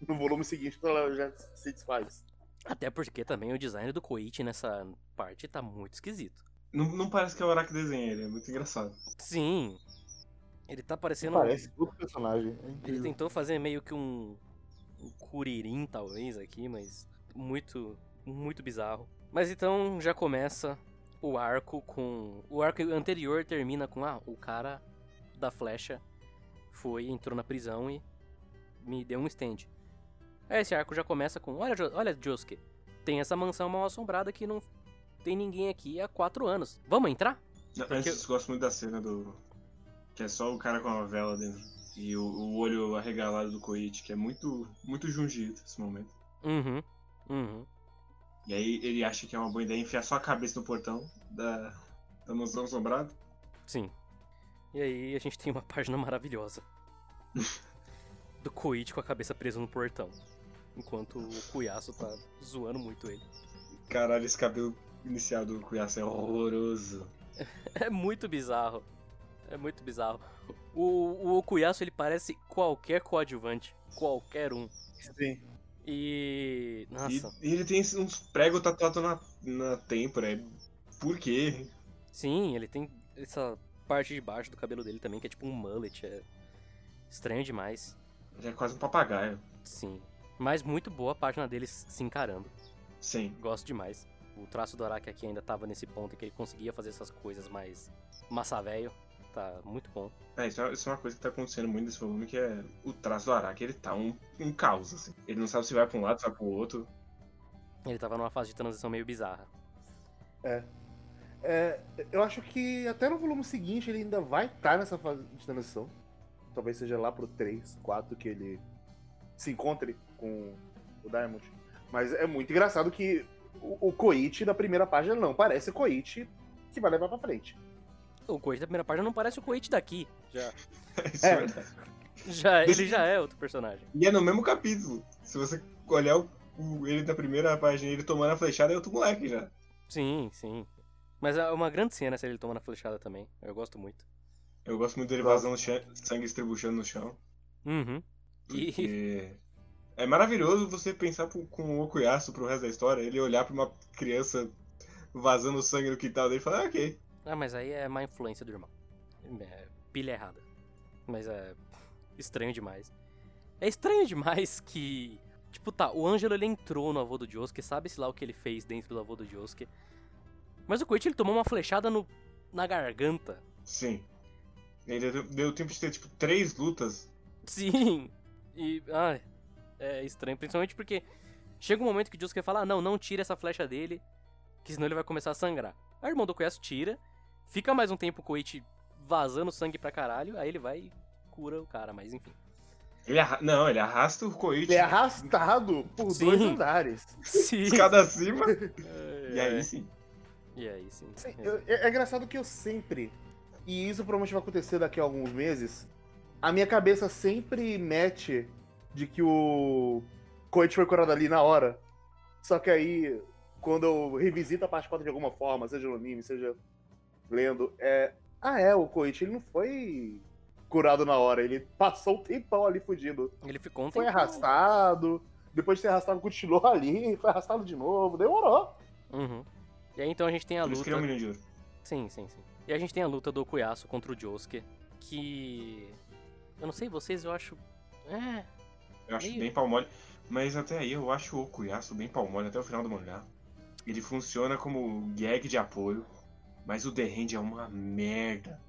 no volume seguinte, ela já se desfaz. Até porque também o design do Koichi nessa parte tá muito esquisito. Não, não parece que é o Araki desenha ele, é muito engraçado. Sim. Ele tá parecendo. Parece outro personagem. É Ele tentou fazer meio que um. um Kuririn, talvez, aqui, mas. Muito. Muito bizarro. Mas então já começa o arco com. O arco anterior termina com. Ah, o cara da flecha foi, entrou na prisão e me deu um stand. Aí esse arco já começa com. Olha, olha, Josuke, tem essa mansão mal assombrada que não tem ninguém aqui há quatro anos. Vamos entrar? Antes, eu gosto muito da cena do. Que é só o cara com a vela dentro. E o, o olho arregalado do Koichi, que é muito, muito Junjito esse momento. Uhum. Uhum. E aí ele acha que é uma boa ideia enfiar só a cabeça no portão da, da mansão assombrada. Sim. E aí a gente tem uma [laughs] página maravilhosa. [laughs] do Koichi com a cabeça presa no portão. Enquanto o Cuiaço tá zoando muito ele. Caralho, esse cabelo inicial do Cuiaça é horroroso. [laughs] É muito bizarro. É muito bizarro. O, o Cuiaço ele parece qualquer coadjuvante. Qualquer um. Sim. E. Nossa. e ele tem uns pregos tatuados na, na têmpora. é- Por quê? Sim, ele tem essa parte de baixo do cabelo dele também, que é tipo um mullet. É estranho demais. Ele é quase um papagaio. Sim. Mas muito boa a página deles se encarando. Sim. Gosto demais. O traço do Araki aqui ainda tava nesse ponto em que ele conseguia fazer essas coisas mais massa velho. Tá muito bom. É, isso, é, isso é uma coisa que tá acontecendo muito nesse volume, que é o traço do Araki, ele tá um, um caos, assim. Ele não sabe se vai pra um lado, se vai pro outro. Ele tava numa fase de transição meio bizarra. É, eu acho que até no volume seguinte ele ainda vai estar nessa fase de transição. Talvez seja lá pro 3, 4 que ele se encontre com o Diamond. Mas é muito engraçado que o, o Koichi da primeira página não parece Koichi que vai levar pra frente. O Koichi da primeira página não parece o Koichi daqui. Já, Isso [laughs] é verdade. já, ele já é outro personagem. E é no mesmo capítulo. Se você olhar o, o- ele da primeira página, ele tomando a flechada, é outro moleque já. Sim, sim. Mas é uma grande cena se ele tomando a flechada também. Eu gosto muito. Eu gosto muito dele vazando sangue estribuchando no chão. Uhum. E Porque É maravilhoso você pensar pro- com o Okuyasu pro resto da história, ele olhar pra uma criança vazando sangue no quintal dele e falar, ah, ok. Ah, mas aí é má influência do irmão. É pilha errada. Mas é estranho demais. É estranho demais [laughs] que. Tipo, tá, o Ângelo ele entrou no avô do Josuke, sabe-se lá o que ele fez dentro do avô do Josuke. Mas o Koichi ele tomou uma flechada no, na garganta. Sim. Ele deu, deu tempo de ter, tipo, três lutas. Sim! E. Ai, é estranho, principalmente porque chega um momento que o Josuke fala: ah, não, não tira essa flecha dele, que senão ele vai começar a sangrar. Aí o irmão do Koyasu tira, fica mais um tempo o Koichi vazando sangue pra caralho, aí ele vai e cura o cara, mas enfim. Ele arra... Não, ele arrasta o Koichi Ele é arrastado por Sim. dois andares. Sim. escada acima. É, [laughs] E aí sim. E aí, sim. Sim, eu- é, é engraçado que eu sempre, e isso provavelmente vai acontecer daqui a alguns meses, a minha cabeça sempre mete de que o Koichi foi curado ali na hora. Só que aí, quando eu revisito a parte 4 de alguma forma, seja no anime, seja lendo, é. Ah, é, o Koichi ele não foi curado na hora, ele passou um tempão ali fugindo. Ele ficou um Foi tempão- arrastado, depois de ser arrastado, continuou ali, foi arrastado de novo, demorou. Uhum. E aí então a gente tem a Por isso que ele é um luta. menino de ouro. Sim, sim, sim. E a gente tem a luta do Okuyasu contra o Josuke, que. Eu não sei vocês, eu acho. É. Eu acho Meio- bem pau mole. Mas até aí eu acho o Okuyasu bem pau mole até o final do mangá. Ele funciona como gag de apoio, mas o The Hand é uma merda.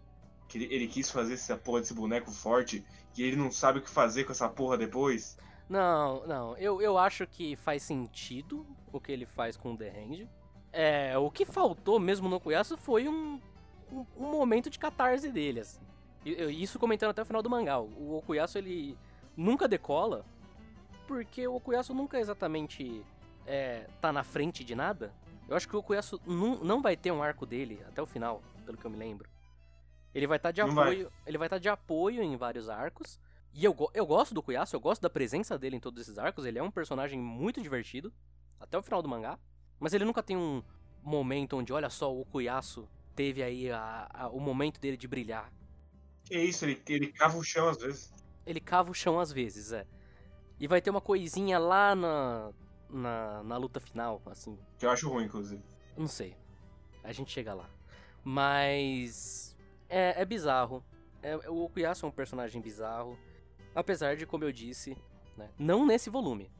Que ele, ele quis fazer essa porra desse boneco forte e ele não sabe o que fazer com essa porra depois. Não, não. Eu, eu acho que faz sentido o que ele faz com o The Hand. É, o que faltou mesmo no Okuyasu foi um, um, um momento de catarse dele, assim. Isso comentando até o final do mangá. O Okuyasu, ele nunca decola, porque o Okuyasu nunca exatamente é, tá na frente de nada. Eu acho que o Okuyasu não, não vai ter um arco dele até o final, pelo que eu me lembro. Ele vai estar de Não vai. apoio. Ele vai estar de apoio em vários arcos. E eu, eu gosto do Okuyasu, eu gosto da presença dele em todos esses arcos. Ele é um personagem muito divertido, até o final do mangá. Mas ele nunca tem um momento onde, olha só, o Okuyasu teve aí a- a- o momento dele de brilhar. Que isso, ele, ele cava o chão às vezes. Ele cava o chão às vezes, é. E vai ter uma coisinha lá na, na, na luta final, assim. Que eu acho ruim, inclusive. Não sei. A gente chega lá. Mas. É, é bizarro. É, o Okuyasu é um personagem bizarro. Apesar de, como eu disse, né, não nesse volume.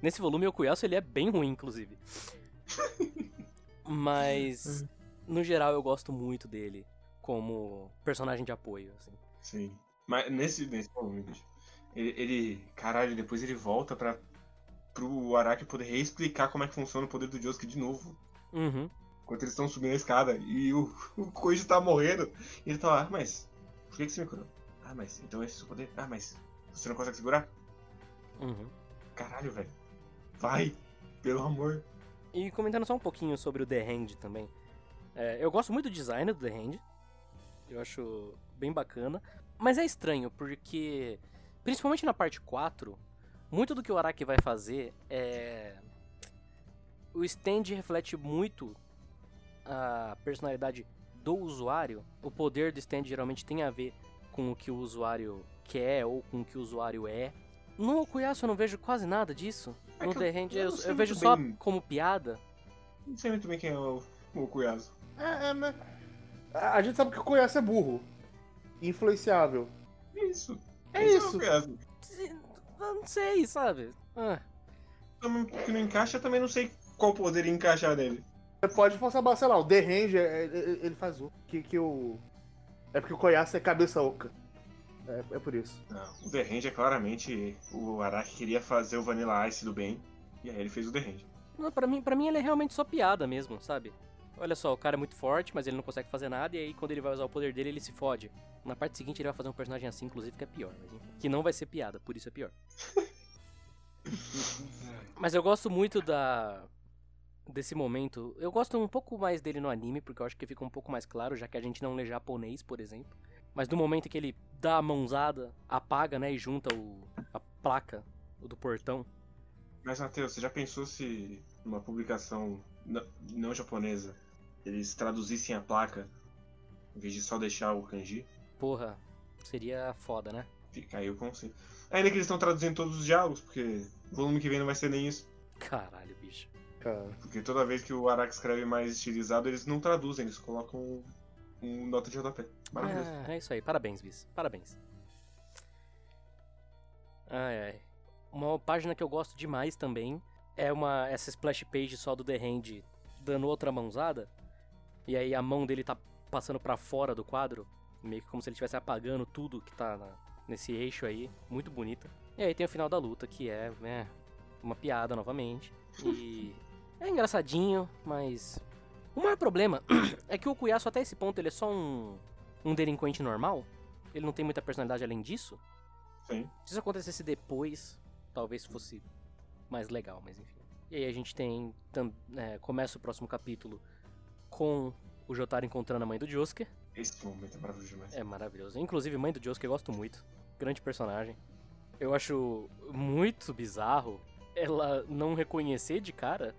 Nesse volume, o Okuyasu ele é bem ruim, inclusive. [laughs] Mas, no geral, eu gosto muito dele como personagem de apoio, assim. Sim. Mas nesse, nesse volume, ele, ele. Caralho, depois ele volta pra. Pro Araki poder reexplicar como é que funciona o poder do Josuke de novo. Uhum. Enquanto eles estão subindo a escada e o, [laughs] o Koji tá morrendo. E ele tá lá, "Ah, mas. Por que, que você me curou? Ah, mas então esse é o seu poder? Ah, mas. Você não consegue segurar? Uhum. Caralho, velho. Vai! Pelo amor. E comentando só um pouquinho sobre o The Hand também. É, eu gosto muito do design do The Hand. Eu acho bem bacana. Mas é estranho, porque. Principalmente na parte 4, muito do que o Araki vai fazer é. O stand reflete muito a personalidade do usuário. O poder do stand geralmente tem a ver com o que o usuário quer ou com o que o usuário é. No Okuyasu eu não vejo quase nada disso. É No The eu- Hand eu eu, não sei eu vejo muito só bem. como piada. Não sei muito bem quem é o, o Okuyasu. É, é, mas. A gente sabe que o Koyasu é burro. Influenciável. É isso. É Esse isso. Não sei, sabe? Ah, que não encaixa, também não sei qual poder encaixar nele. Você pode forçar sei lá, o The Range, é- é- ele faz o que, que o. É porque o Koyasu é cabeça oca. É, é por isso. Não, o The é claramente. O Araki queria fazer o Vanilla Ice do bem. E aí ele fez o The Hand. não, pra, mim, pra mim ele é realmente só piada mesmo, sabe? Olha só, o cara é muito forte, mas ele não consegue fazer nada, e aí quando ele vai usar o poder dele, ele se fode. Na parte seguinte ele vai fazer um personagem assim, inclusive, que é pior. Mas, enfim, que não vai ser piada, por isso é pior. [laughs] Mas eu gosto muito da desse momento. Eu gosto um pouco mais dele no anime, porque eu acho que fica um pouco mais claro, já que a gente não lê japonês, por exemplo. Mas no momento que ele dá a mãozada, apaga, né, e junta o, a placa o do portão. Mas, Matheus, você já pensou se numa publicação não japonesa eles traduzissem a placa em vez de só deixar o kanji? Porra, seria foda, né? Fica aí o conceito. Ainda que eles estão traduzindo todos os diálogos, porque o volume que vem não vai ser nem isso. Caralho, bicho. Cara. Porque toda vez que o Araki escreve mais estilizado, eles não traduzem, eles colocam um, nota de JP. Maravilhoso. É, é isso aí, parabéns, Viz. Parabéns. Ai, ai. Uma página que eu gosto demais também é uma essa splash page só do The Hand dando outra mãozada. E aí a mão dele tá passando pra fora do quadro, meio que como se ele estivesse apagando tudo que tá na- nesse eixo aí, muito bonita. E aí tem o final da luta, que é, né, uma piada novamente. E [laughs] é engraçadinho, mas o maior problema [coughs] é que o Okuyasu até esse ponto ele é só um um delinquente normal. Ele não tem muita personalidade além disso. Sim. Se isso acontecesse depois, talvez fosse mais legal, mas enfim. E aí a gente tem. tam- é, começa o próximo capítulo com o Jotaro encontrando a mãe do Josuke. Esse momento é maravilhoso demais. É maravilhoso. Inclusive, mãe do Josuke eu gosto muito. Grande personagem. Eu acho muito bizarro ela não reconhecer de cara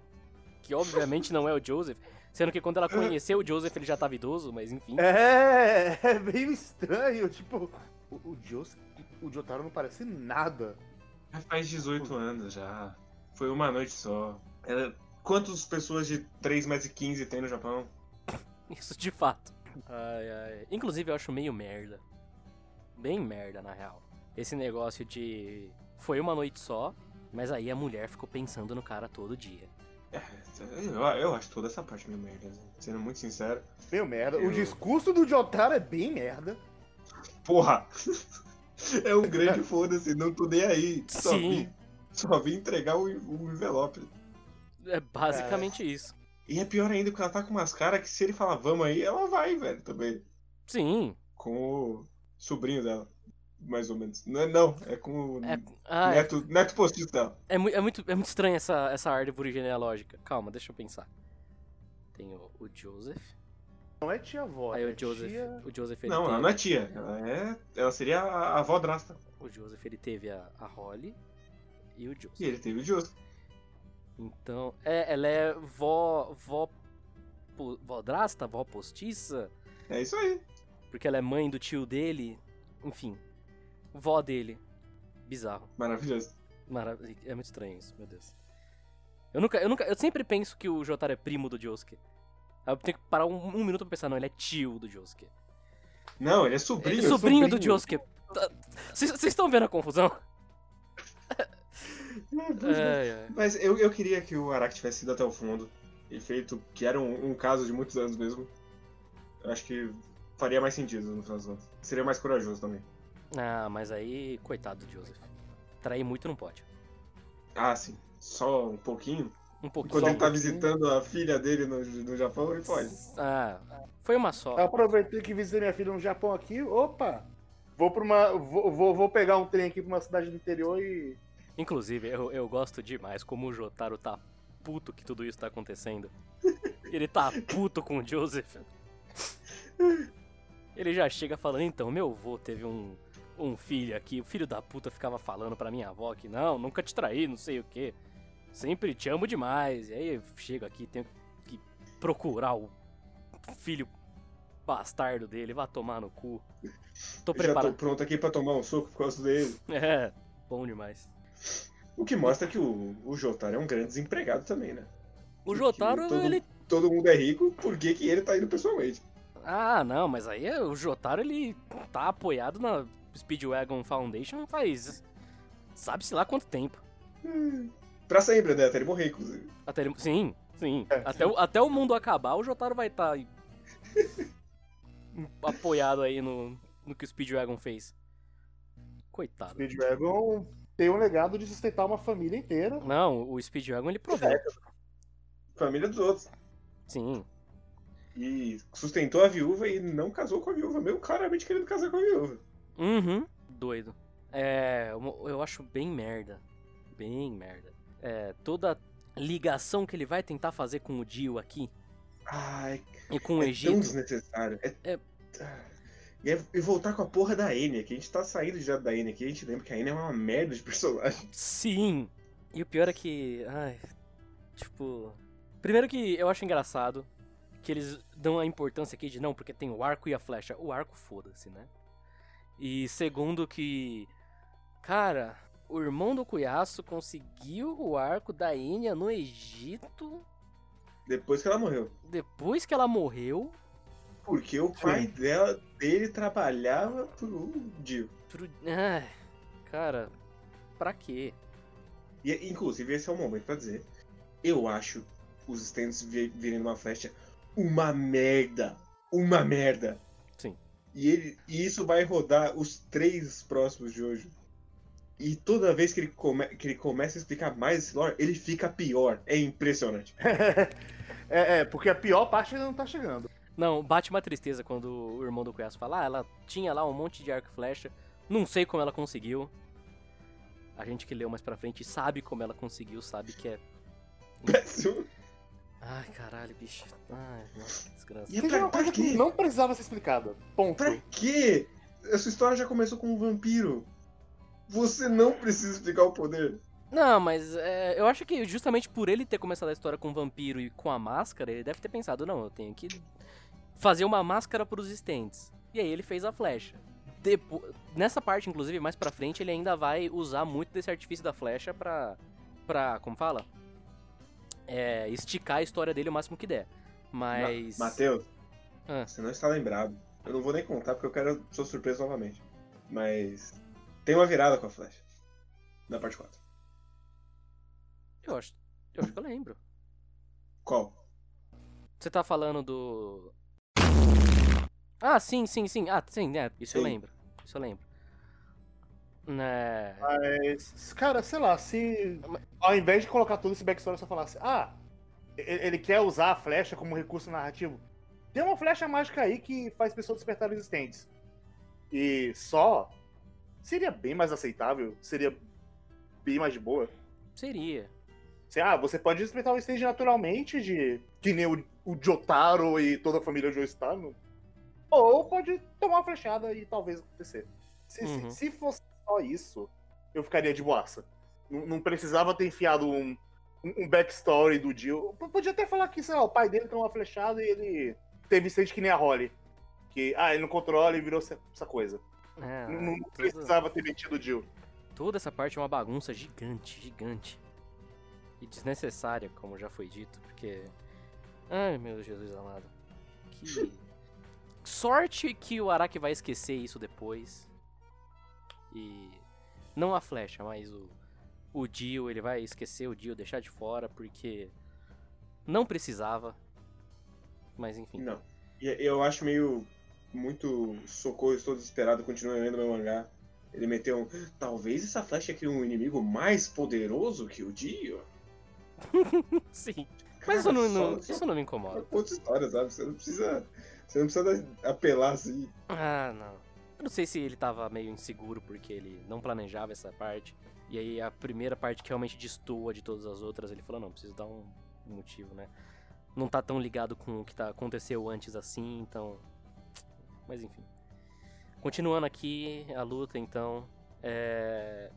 que obviamente não é o Joseph. Sendo que quando ela conheceu o Joseph ele já tava idoso, mas enfim. É, é meio estranho, tipo, o, o, Jos, o Jotaro não parece nada. Já faz 18 anos já. Foi uma noite só. Ela- Quantas pessoas de 3,15 tem no Japão? [laughs] Isso de fato. Ai, ai. Inclusive, eu acho meio merda. Bem merda, na real. Esse negócio de. Foi uma noite só, mas aí a mulher ficou pensando no cara todo dia. É, eu, eu acho toda essa parte meio merda, sendo muito sincero. Meio merda. Eu- O discurso do Jotaro é bem merda. Porra! [laughs] é um grande foda-se, não tô nem aí. Só Sim. vim, só vim entregar o, o envelope. É basicamente isso. E é pior ainda porque ela tá com umas caras que se ele falar vamos aí, ela vai, velho, também. Sim. Com o sobrinho dela. Mais ou menos. Não é não, é com o É, ah, é, neto, neto postiço dela. é, é muito, é muito estranha essa, essa árvore genealógica. Calma, deixa eu pensar. Tem o, o Joseph. Não é tia-avó, Aí é o Joseph. tia... O Joseph ele Não, teve, ela não é tia. Ela é. Ela seria a, a avó drasta. O Joseph ele teve a, a Holly e o Joseph. E ele teve o Justo. Então, é, ela é vó. vó. po- vó drasta, vó postiça, É isso aí. porque ela é mãe do tio dele, enfim. Vó dele. Bizarro. Maravilhoso. Marav é muito estranho isso, meu Deus. Eu nunca, eu nunca. Eu sempre penso que o Jotaro é primo do Josuke. Aí eu tenho que parar um, um minuto pra pensar, não, ele é tio do Josuke. Não, ele é sobrinho. Ele é sobrinho, do sobrinho. Josuke. Tá- Vocês estão vendo a confusão? Ai, ai. Mas eu, eu queria que o Araki tivesse ido até o fundo e feito que era um, um caso de muitos anos mesmo. Eu acho que faria mais sentido no final das contas. Seria mais corajoso também. Ah, mas aí, coitado do Joseph. Trair muito não pode. Ah, sim. Só um pouquinho. Um pouquinho. Quando Só um ele tá pouquinho. visitando a filha dele no, no Japão, ele pode. Ah, foi uma só. Eu aproveitei que visitei minha filha no Japão aqui, opa! Vou pra uma. Vou, vou, vou pegar um trem aqui pra uma cidade do interior e. Inclusive, eu, eu gosto demais como o Jotaro tá puto que tudo isso tá acontecendo. Ele tá puto com o Joseph. Ele já chega falando, então, meu avô teve um, um filho aqui, o filho da puta ficava falando pra minha avó que não, nunca te traí, não sei o que. Sempre te amo demais. E aí eu chego aqui, tenho que procurar o filho bastardo dele, vai tomar no cu. Tô Eu já tô preparado. pronto aqui pra tomar um soco por causa dele. É, bom demais. O que mostra que o, o Jotaro é um grande desempregado também, né? O Jotaro, todo- ele Todo mundo é rico, por que, que ele tá indo pessoalmente? Ah, não, mas aí é- o Jotaro ele tá apoiado na Speedwagon Foundation faz. Sabe-se lá quanto tempo. Pra sempre, né? Até ele morrer, inclusive. Até ele- Sim, sim. É, até, O, até o mundo acabar, o Jotaro vai estar [laughs] apoiado aí no, no que o Speedwagon fez. Coitado. Speedwagon tem um legado de sustentar uma família inteira. Não, o Speedwagon ele provou. Família dos outros. Sim. E sustentou a viúva e não casou com a viúva, mesmo claramente querendo casar com a viúva. Uhum. Doido. É. Eu acho bem merda. Bem merda. É. Toda ligação que ele vai tentar fazer com o Dio aqui Ai, e com o é tão Egito. desnecessário. É... É- Ah. E, voltar com a porra da Enya, que a gente tá saindo já da Enya aqui, a gente lembra que a Enya é uma merda de personagem. Sim! E o pior é que. Ai. Tipo. Primeiro que eu acho engraçado que eles dão a importância aqui de não, porque tem o arco e a flecha. O arco, foda-se, né? E segundo que. Cara, o irmão do Cuiaço conseguiu o arco da Enya no Egito Depois que ela morreu. depois que ela morreu. Porque o pai dela, dele trabalhava pro Dio. Pro... Ai, cara, pra quê? E, inclusive, esse é o momento pra dizer. Eu acho os stands vi- virem uma flecha uma merda. Uma merda. Sim. E, ele, e isso vai rodar os três próximos de hoje. E toda vez que ele, come, que ele começa a explicar mais esse lore, ele fica pior. É impressionante. [laughs] é, é, porque a pior parte ainda não tá chegando. Não, bate uma tristeza quando o irmão do Cuiaço fala, ah, ela tinha lá um monte de arco e flecha, não sei como ela conseguiu. A gente que leu mais pra frente sabe como ela conseguiu, sabe que é. [laughs] Péssimo. Ai, caralho, bicho. Ai, nossa, que desgraça. E é pra, coisa pra que quê? não precisava ser explicada. Ponto. Pra quê? Essa história já começou com um vampiro. Você não precisa explicar o poder. Não, mas é, eu acho que justamente por ele ter começado a história com o vampiro e com a máscara, ele deve ter pensado, não, eu tenho que fazer uma máscara pros stands. E aí ele fez a flecha. Depo... Nessa parte, inclusive, mais pra frente, ele ainda vai usar muito desse artifício da flecha pra. pra. como fala? É, esticar a história dele o máximo que der. Mas. Ma- Matheus, Ah. você não está lembrado. Eu não vou nem contar porque eu quero sua surpresa novamente. Mas tem uma virada com a flecha. Na parte 4. Eu acho. Eu acho que eu lembro. Qual? Você tá falando do. Ah, sim, sim, sim. Ah, sim, é. Isso eu Sim. lembro. Isso eu lembro. É. Mas, cara, sei lá, se ao invés de colocar todo esse backstory, só falasse, ah, ele quer usar a flecha como recurso narrativo. Tem uma flecha mágica aí que faz pessoas despertar resistentes. E só seria bem mais aceitável, seria bem mais de boa. Seria. Se, ah, você pode despertar o stage naturalmente, de que nem o, o Jotaro e toda a família Joestaro. Ou pode tomar uma flechada e talvez acontecer. Se, se- Uhum. se fosse só isso, eu ficaria de boaça. Não, não precisava ter enfiado um, um, backstory do. P- Podia até falar que, sei lá, o pai dele tomou uma flechada e ele teve stage que nem a Holly. Que, ah, ele não controla e virou essa coisa. É, não não precisava ter metido o Dio. toda essa parte é uma bagunça gigante, gigante. E desnecessária, como já foi dito, porque. Ai, meu Jesus amado. Que. Sorte que o Araki vai esquecer isso depois. E. Não a flecha, mas o. O Dio, ele vai esquecer o Dio, deixar de fora, porque. Não precisava. Mas enfim. Não. E eu acho meio. Muito socorro, estou desesperado, continuo lendo meu mangá. Ele meteu um. Talvez essa flecha crie um inimigo mais poderoso que o Dio. [laughs] Sim. Mas isso não, não- Só- isso não me incomoda. conta história, sabe? Você não precisa. Você não precisa apelar assim. Ah, não. Eu não sei se ele tava meio inseguro porque ele não planejava essa parte. E aí a primeira parte que realmente destoa de todas as outras, ele falou, não, preciso dar um motivo, né? Não tá tão ligado com o que tá, aconteceu antes assim, então. Mas enfim. Continuando aqui a luta, então. É...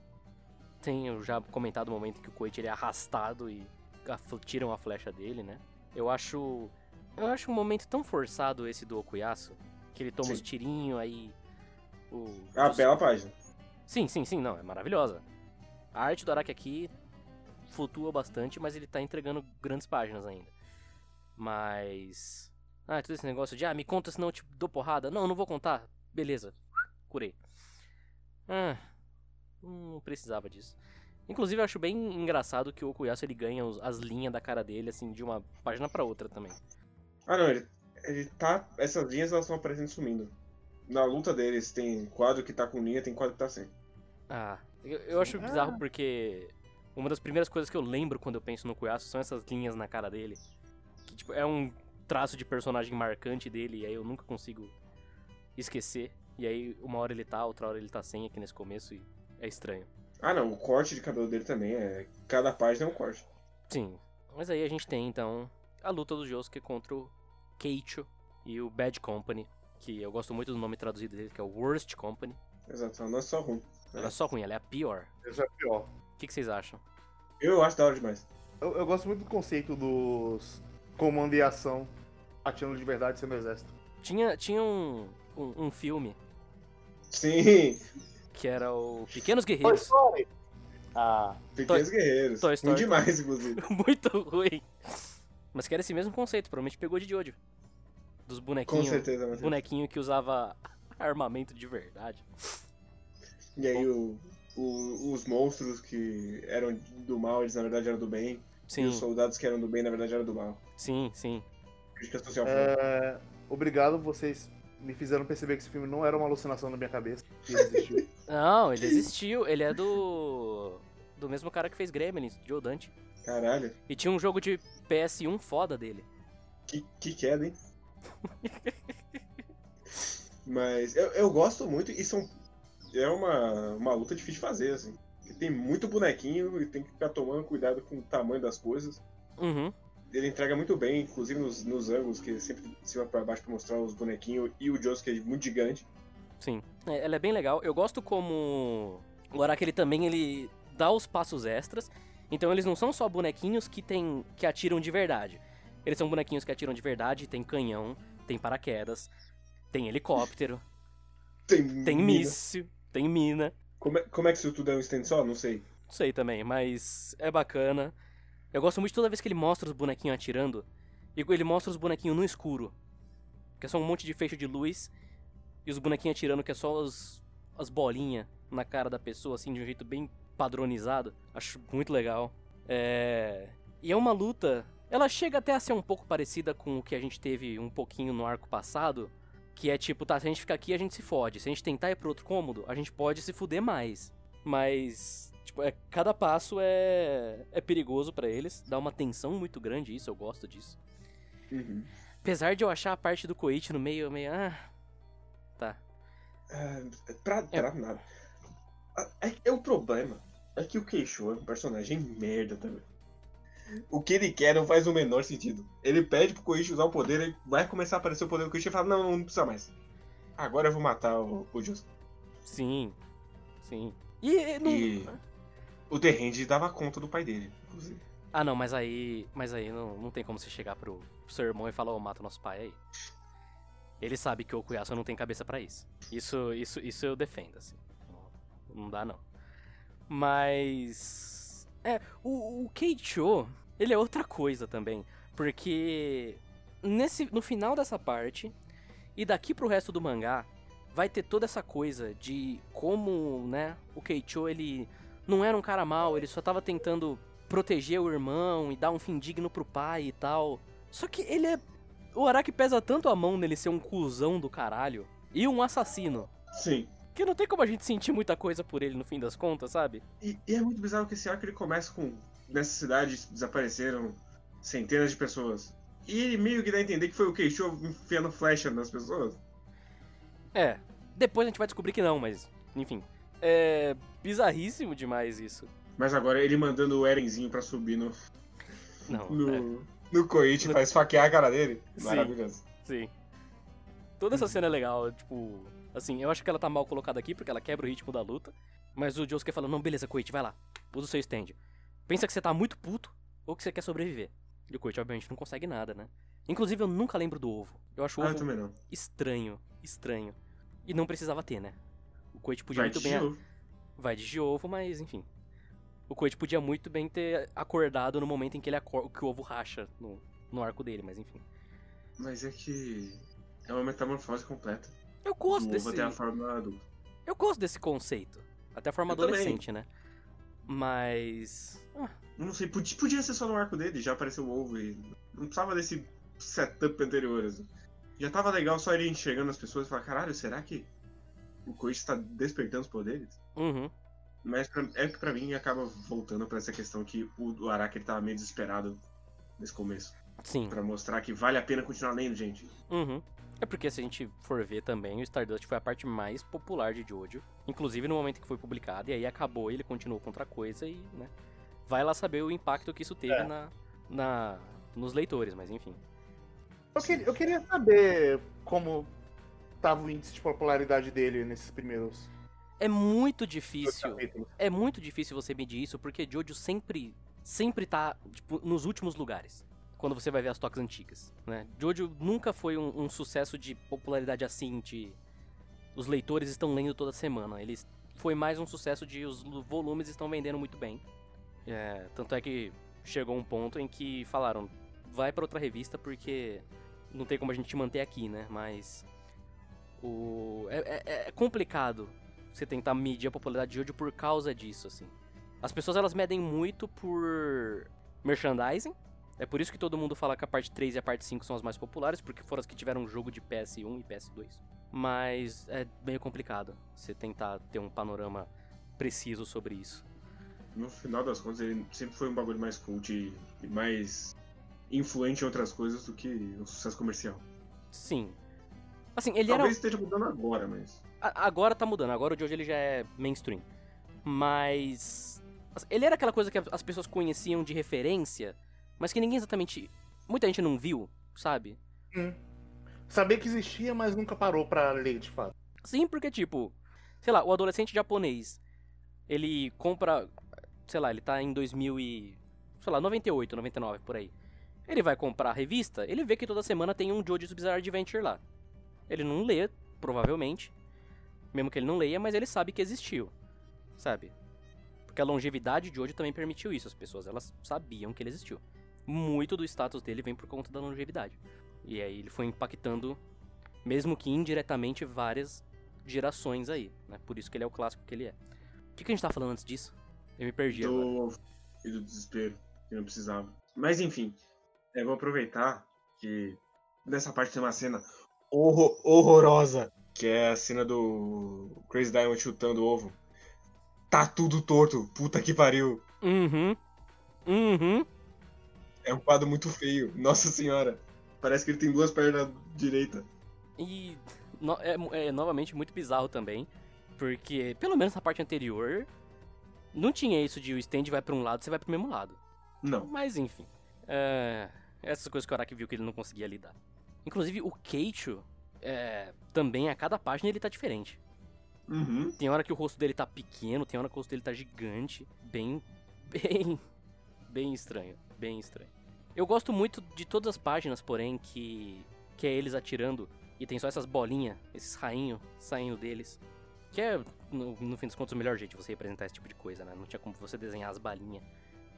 Tenho já comentado o momento que o Koichi ele é arrastado e tiram a flecha dele, né? Eu acho. Eu acho um momento tão forçado esse do Okuyasu. Que ele toma Sim. os tirinhos, aí. O, Ah, os- bela página. Sim, sim, sim, não, é maravilhosa. A arte do Araki aqui flutua bastante, mas ele tá entregando grandes páginas ainda. Mas. Ah, todo esse negócio de, ah, me conta senão eu te dou porrada. Não, não vou contar. Beleza, curei. Ah, não precisava disso. Inclusive, eu acho bem engraçado que o Okuyasu ele ganha as linhas da cara dele, assim, de uma página pra outra também. Ah, não, ele, ele tá. Essas linhas elas estão aparecendo sumindo. Na luta deles tem quadro que tá com linha, tem quadro que tá sem. Ah, eu, eu acho Ah. bizarro porque uma das primeiras coisas que eu lembro quando eu penso no Cuiaço são essas linhas na cara dele. Que, tipo, é um traço de personagem marcante dele e aí eu nunca consigo esquecer. E aí, uma hora ele tá, outra hora ele tá sem aqui nesse começo e é estranho. Ah, não, o corte de cabelo dele também é. Cada página é um corte. Sim, mas aí a gente tem então a luta do Josuke contra o Keicho e o Bad Company, que eu gosto muito do nome traduzido dele, que é o Worst Company. Exato, não é só ruim. Ela é só ruim, ela é a pior. Isso é pior. O que, que vocês acham? Eu acho da hora demais. Eu, eu gosto muito do conceito dos comando e ação atirando de verdade sendo exército. Tinha, tinha um, um, um filme Sim, que era o Pequenos Toy Guerreiros. Story. Ah, Pequenos Guerreiros. Toy Story. Ruim demais, inclusive. [laughs] Muito ruim. Mas que era esse mesmo conceito, provavelmente pegou de Jojo. Dos Com bonequinhos. certeza, mas... Bonequinho que usava [laughs] armamento de verdade. E aí o, o- os monstros que eram do mal, eles na verdade eram do bem. E Sim, os soldados que eram do bem, na verdade, eram do mal. sim, sim. Crítica social. é, obrigado, vocês me fizeram perceber que esse filme não era uma alucinação na minha cabeça. que ele existiu. [laughs] Não, ele existiu. Ele é do. Do mesmo cara que fez Gremlins, Joe Dante. Caralho, E tinha um jogo de PS1 foda dele. que, que queda, hein? [laughs] Mas eu, eu gosto muito e são. É uma, uma luta difícil de fazer, assim. Tem muito bonequinho e tem que ficar tomando cuidado com o tamanho das coisas. Uhum. Ele entrega muito bem, inclusive nos, nos ângulos, que sempre de cima pra baixo pra mostrar os bonequinhos e o Joss, que é muito gigante. Sim. É, ela é bem legal. Eu gosto como o Araki ele também ele dá os passos extras. Então eles não são só bonequinhos que tem que atiram de verdade. Eles são bonequinhos que atiram de verdade, tem canhão, tem paraquedas, tem helicóptero, [laughs] Tem, tem míssil, tem mina. Como é, como é que isso tudo é um stand só? Não sei. Não sei também, mas é bacana. Eu gosto muito toda vez que ele mostra os bonequinhos atirando. E ele mostra os bonequinhos no escuro. Que é só um monte de feixe de luz. E os bonequinhos atirando, que é só as, as bolinhas na cara da pessoa, assim, de um jeito bem padronizado. Acho muito legal. É... E é uma luta. Ela chega até a ser um pouco parecida com o que a gente teve um pouquinho no arco passado. Que é tipo, tá, se a gente ficar aqui, a gente se fode. Se a gente tentar ir pro outro cômodo, a gente pode se fuder mais. Mas, tipo, é, cada passo é, é perigoso pra eles. Dá uma tensão muito grande isso, eu gosto disso. Uhum. Apesar de eu achar a parte do Koichi no meio, meio. Ah. Tá. Ah, pra, pra nada. Ah, É, é o problema. É que o Queixo é um personagem merda também. O que ele quer não faz o menor sentido. Ele pede pro Koichi usar o poder, aí vai começar a aparecer o poder do Koichi e fala, não, não precisa mais. Agora eu vou matar o, o Just. Sim. Sim. E. não... E- O The Hand dava conta do pai dele, inclusive. Ah, não, mas aí. Mas aí não, não tem como você chegar pro, pro seu irmão e falar, ô, mata nosso pai aí. Ele sabe que o Okuyasu não tem cabeça pra isso. Isso, isso, isso eu defendo, assim. Não dá, não. Mas. É, o, o Keicho, ele é outra coisa também. Porque. Nesse, no final dessa parte, e daqui pro resto do mangá, vai ter toda essa coisa de como, né, o Keicho, ele não era um cara mal, ele só tava tentando proteger o irmão e dar um fim digno pro pai e tal. Só que ele é. O Araki pesa tanto a mão nele ser um cuzão do caralho e um assassino. Sim. Que não tem como a gente sentir muita coisa por ele no fim das contas, sabe? E, e é muito bizarro que esse arco ele começa com. Nessa cidade desapareceram centenas de pessoas. E ele meio que dá a entender que foi o Queixo enfiando flecha nas pessoas. É. Depois a gente vai descobrir que não, mas. Enfim. É. bizarríssimo demais isso. Mas agora ele mandando o Erenzinho pra subir no, Não. é, no, no Koichi pra esfaquear a cara dele. Sim. Maravilhoso. sim. Toda essa cena é legal, tipo. Assim, eu acho que ela tá mal colocada aqui porque ela quebra o ritmo da luta. Mas o Josuke fala: Não, beleza, Koichi, vai lá. Usa o seu stand. Pensa que você tá muito puto ou que você quer sobreviver. E o Koichi, obviamente, não consegue nada, né? Inclusive, eu nunca lembro do ovo. Eu acho o Ah, ovo estranho, estranho. E não precisava ter, né? O Koichi podia Vai muito de bem. novo. Vai de ovo, mas enfim. O Koichi podia muito bem ter acordado no momento em que, ele acor... que o ovo racha no, no arco dele, mas enfim. Mas é que. É uma metamorfose completa. Eu gosto Do desse. até a forma adulta. Eu gosto desse conceito. Até a forma Eu também. adolescente, né? Mas. ah, Não sei, podia, podia ser só no arco dele, já apareceu o ovo e. Não precisava desse setup anterior. assim. Já tava legal só ele enxergando as pessoas e falar, caralho, será que o Koichi tá despertando os poderes? uhum. Mas pra- é que pra mim acaba voltando pra essa questão que o, o Araki ele tava meio desesperado nesse começo. Sim. Pra mostrar que vale a pena continuar lendo, gente. Uhum. É porque se a gente for ver também, o Stardust foi a parte mais popular de Jojo. Inclusive no momento que foi publicado, e aí acabou, ele continuou com outra coisa e, né? Vai lá saber o impacto que isso teve É. na, na, nos leitores, mas enfim. Eu, que- eu queria saber como tava o índice de popularidade dele nesses primeiros É muito difícil. É muito difícil você medir isso, porque Jojo sempre, sempre tá, tipo, nos últimos lugares. Quando você vai ver as toques antigas, né? Jojo nunca foi um, um sucesso de popularidade assim, de... os leitores estão lendo toda semana. Eles foi mais um sucesso de os volumes estão vendendo muito bem. É, tanto é que chegou um ponto em que falaram, vai para outra revista porque não tem como a gente manter aqui, né? Mas o é, é, é complicado você tentar medir a popularidade de Jojo por causa disso, assim. As pessoas elas medem muito por merchandising. É por isso que todo mundo fala que a parte 3 e a parte 5 são as mais populares, porque foram as que tiveram jogo de PS1 e PS2. Mas é meio complicado você tentar ter um panorama preciso sobre isso. No final das contas, ele sempre foi um bagulho mais cult e mais influente em outras coisas do que um sucesso comercial. Sim. Assim, ele Talvez era. esteja mudando agora, mas. A- Agora tá mudando, agora o de hoje ele já é mainstream. Mas. assim, Ele era aquela coisa que as pessoas conheciam de referência, mas que ninguém exatamente. Muita gente não viu, sabe? Saber que existia, mas nunca parou pra ler, de fato. Sim, porque, tipo, sei lá, o adolescente japonês, ele compra, sei lá, ele tá em 2000 e, sei lá, 98, 99, por aí. Ele vai comprar a revista, ele vê que toda semana tem um Jojo's Bizarre Adventure lá. Ele não lê, provavelmente, mesmo que ele não leia, mas ele sabe que existiu, sabe? Porque a longevidade de Jojo também permitiu isso, as pessoas, elas sabiam que ele existiu. Muito do status dele vem por conta da longevidade. E aí ele foi impactando mesmo que indiretamente várias gerações aí, né? Por isso que ele é o clássico que ele é. O que, que a gente tá falando antes disso? Eu me perdi agora. do e do desespero que não precisava. Mas enfim, é, vou aproveitar que nessa parte tem uma cena horror- horrorosa, que é a cena do Crazy Diamond chutando o ovo. Tá tudo torto, puta que pariu. Uhum. Uhum. É um quadro muito feio, [laughs] nossa senhora. Parece que ele tem duas pernas direita. E no- é, é novamente muito bizarro também, porque pelo menos na parte anterior não tinha isso de o stand vai pra um lado, você vai pro mesmo lado. Não. Mas enfim, é, essas coisas que o Araki viu que ele não conseguia lidar. Inclusive o Keicho, é, também a cada página ele tá diferente. Uhum. Tem hora que o rosto dele tá pequeno, tem hora que o rosto dele tá gigante. Bem. [laughs] Bem. Bem estranho. Bem estranho. Eu gosto muito de todas as páginas, porém, que. Que é eles atirando e tem só essas bolinhas, esses rainhos saindo deles. Que é, no, no fim dos contos, o melhor jeito de você representar esse tipo de coisa, né? Não tinha como você desenhar as balinhas,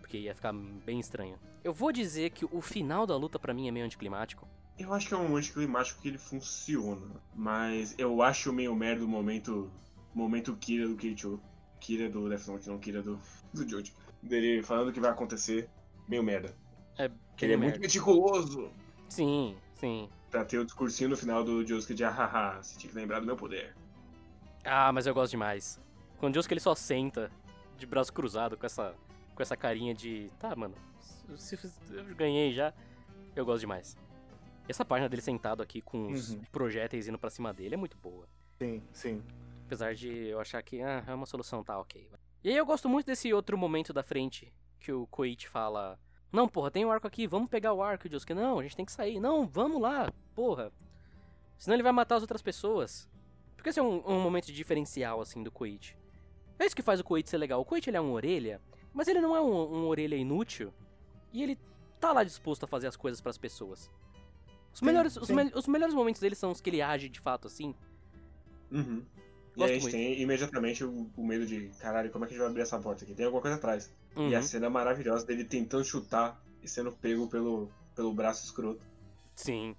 porque ia ficar bem estranho. Eu vou dizer que o final da luta pra mim é meio anticlimático. Eu acho que é um anticlimático que ele funciona. Mas eu acho meio merda o momento. Momento Kira do Keicho. Kira do Death Note, não Kira do, do Jojo. Dele falando o que vai acontecer. Meio merda. É Que ele é bem muito merda. meticuloso. Sim, sim. Pra ter o discursinho no final do Josuke de hahaha, você tinha que lembrar do meu poder. Ah, mas eu gosto demais. Quando Deus que ele só senta de braço cruzado com essa com essa carinha de, tá, mano, se, se eu ganhei já, eu gosto demais. Essa página dele sentado aqui com os Uhum. projéteis indo pra cima dele é muito boa. Sim, sim. Apesar de eu achar que ah, é uma solução, tá, ok. E aí eu gosto muito desse outro momento da frente que o Koichi fala: Não, porra, tem o arco aqui, vamos pegar o arco. E o Josuke, não, a gente tem que sair. Não, vamos lá, porra. Senão ele vai matar as outras pessoas. Porque esse é um, um momento diferencial, assim, do Koichi. É isso que faz o Koichi ser legal. O Koichi ele é um orelha, mas ele não é um, um orelha inútil. E ele tá lá disposto a fazer as coisas pras pessoas. Os, Sim, melhores, os, sim. mel- os melhores momentos dele são os que ele age de fato assim. Uhum. E aí a gente muito. tem imediatamente o, o medo de, caralho, como é que a gente vai abrir essa porta aqui? Tem alguma coisa atrás. E Uhum. a cena maravilhosa dele tentando chutar e sendo pego pelo, pelo braço escroto. Sim.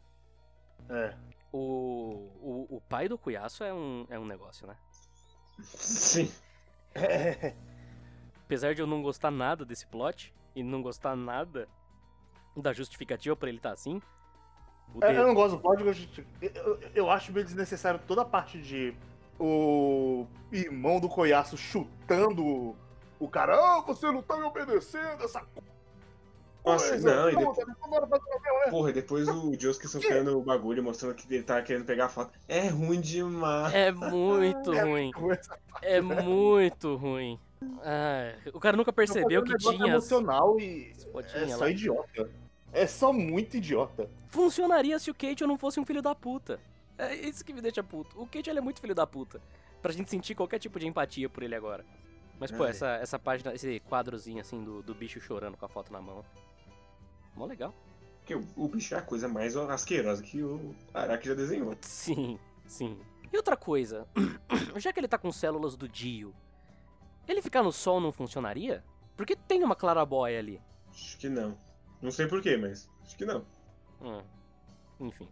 É. O, o, o pai do Cuiaço é um, é um negócio, né? [laughs] Sim. É. [laughs] Apesar de eu não gostar nada desse plot e não gostar nada da justificativa pra ele estar assim. o É, de- Eu não gosto do código. Eu, eu- eu acho meio desnecessário toda a parte de o irmão do Coiaço chutando o cara. Ah, você não tá me obedecendo, essa Nossa, coisa. não, e depois, mesma- porra, e depois o Josuke socando o bagulho, mostrando que ele tá querendo pegar a foto. É ruim demais. É muito É ruim. É muito ruim. Ah, o cara nunca percebeu que um tinha. emocional e é só lá. idiota. É só muito idiota. Funcionaria se o Kate não fosse um filho da puta. É isso que me deixa puto. O Kate ele é muito filho da puta. Pra gente sentir qualquer tipo de empatia por ele agora. Mas, pô, É. essa, essa página, esse quadrozinho assim do, do bicho chorando com a foto na mão. Mó legal. Porque o, o bicho é a coisa mais asquerosa que o Araki já desenhou. Sim, sim. E outra coisa, [clears throat] já que ele tá com células do Dio, ele ficar no sol não funcionaria? Porque tem uma clarabóia ali. Acho que não. Não sei porquê, mas acho que não. Hum, enfim.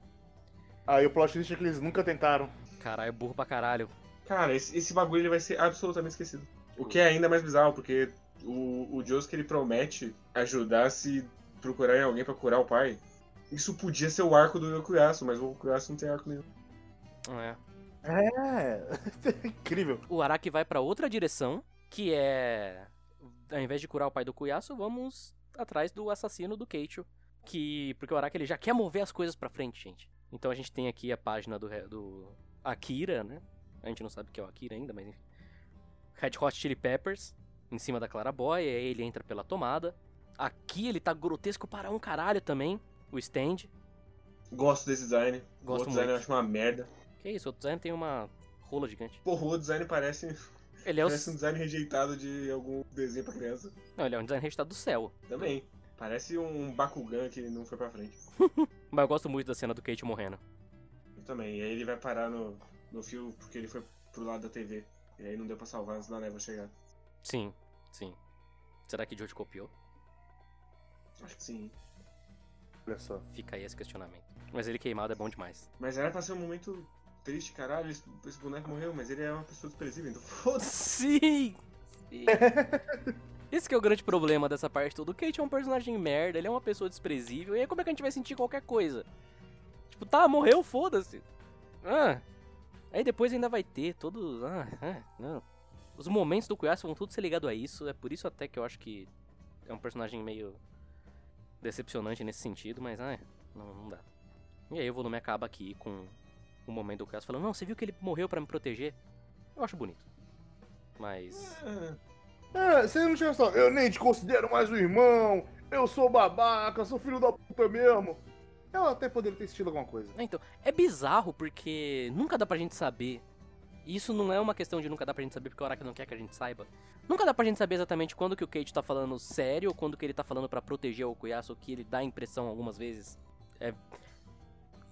Aí o plot twist é que eles nunca tentaram. Caralho, burro pra caralho. Cara, esse, esse bagulho ele vai ser absolutamente esquecido. O que é ainda mais bizarro, porque o, o Josuke ele promete ajudar se procurarem alguém pra curar o pai. Isso podia ser o arco do Yokuyasu, mas o Yokuyasu não tem arco nenhum. É. É. [laughs] Incrível. O Araki vai pra outra direção, que é. Ao invés de curar o pai do Kuyasu, vamos atrás do assassino do Keicho. Que. Porque o Araki ele já quer mover as coisas pra frente, gente. Então a gente tem aqui a página do, do Akira, né? A gente não sabe o que é o Akira ainda, mas enfim. Red Hot Chili Peppers, em cima da Claraboy, aí ele entra pela tomada. Aqui ele tá grotesco para um caralho também, o stand. Gosto desse design. o Gosto outro design eu muito. acho uma merda. Que isso, o design tem uma rola gigante. Porra, o design parece, Ele é, o... parece um design rejeitado de algum desenho pra criança. Não, ele é um design registrado do céu. Também. Parece um Bakugan que não foi pra frente. [laughs] Mas eu gosto muito da cena do Kate morrendo. Eu também. E aí ele vai parar no, no fio porque ele foi pro lado da TV. E aí não deu pra salvar antes da névoa chegar. Sim, sim. Será que Jojo copiou? Acho que sim. Olha só. Fica aí esse questionamento. Mas ele queimado é bom demais. Mas era pra ser um momento triste, caralho. Esse, esse boneco morreu, mas ele é uma pessoa desprezível, então foda-se. [laughs] Sim! sim. [laughs] Esse que é o grande problema dessa parte toda. O Kate é um personagem merda, ele é uma pessoa desprezível. E aí como é que a gente vai sentir qualquer coisa? Tipo, tá, morreu, foda-se. Ah. Aí depois ainda vai ter todo. Ah, ah, não. Os momentos do Kuyasu vão tudo ser ligado a isso. É por isso até que eu acho que é um personagem meio decepcionante nesse sentido, mas ah, não, não dá. E aí o volume acaba aqui com o momento do Kuyasu falando, não, você viu que ele morreu pra me proteger? Eu acho bonito. Mas. Ah, É, você não tinha só. Eu nem te considero mais um irmão. Eu sou babaca, sou filho da puta mesmo. Eu até poderia ter assistido alguma coisa. É, Então, é bizarro porque nunca dá pra gente saber. E Isso não é uma questão de nunca dá pra gente saber porque o Araki não quer que a gente saiba. Nunca dá pra gente saber exatamente quando que o Kate tá falando sério ou quando que ele tá falando pra proteger o Okuyasu, que ele dá a impressão algumas vezes. É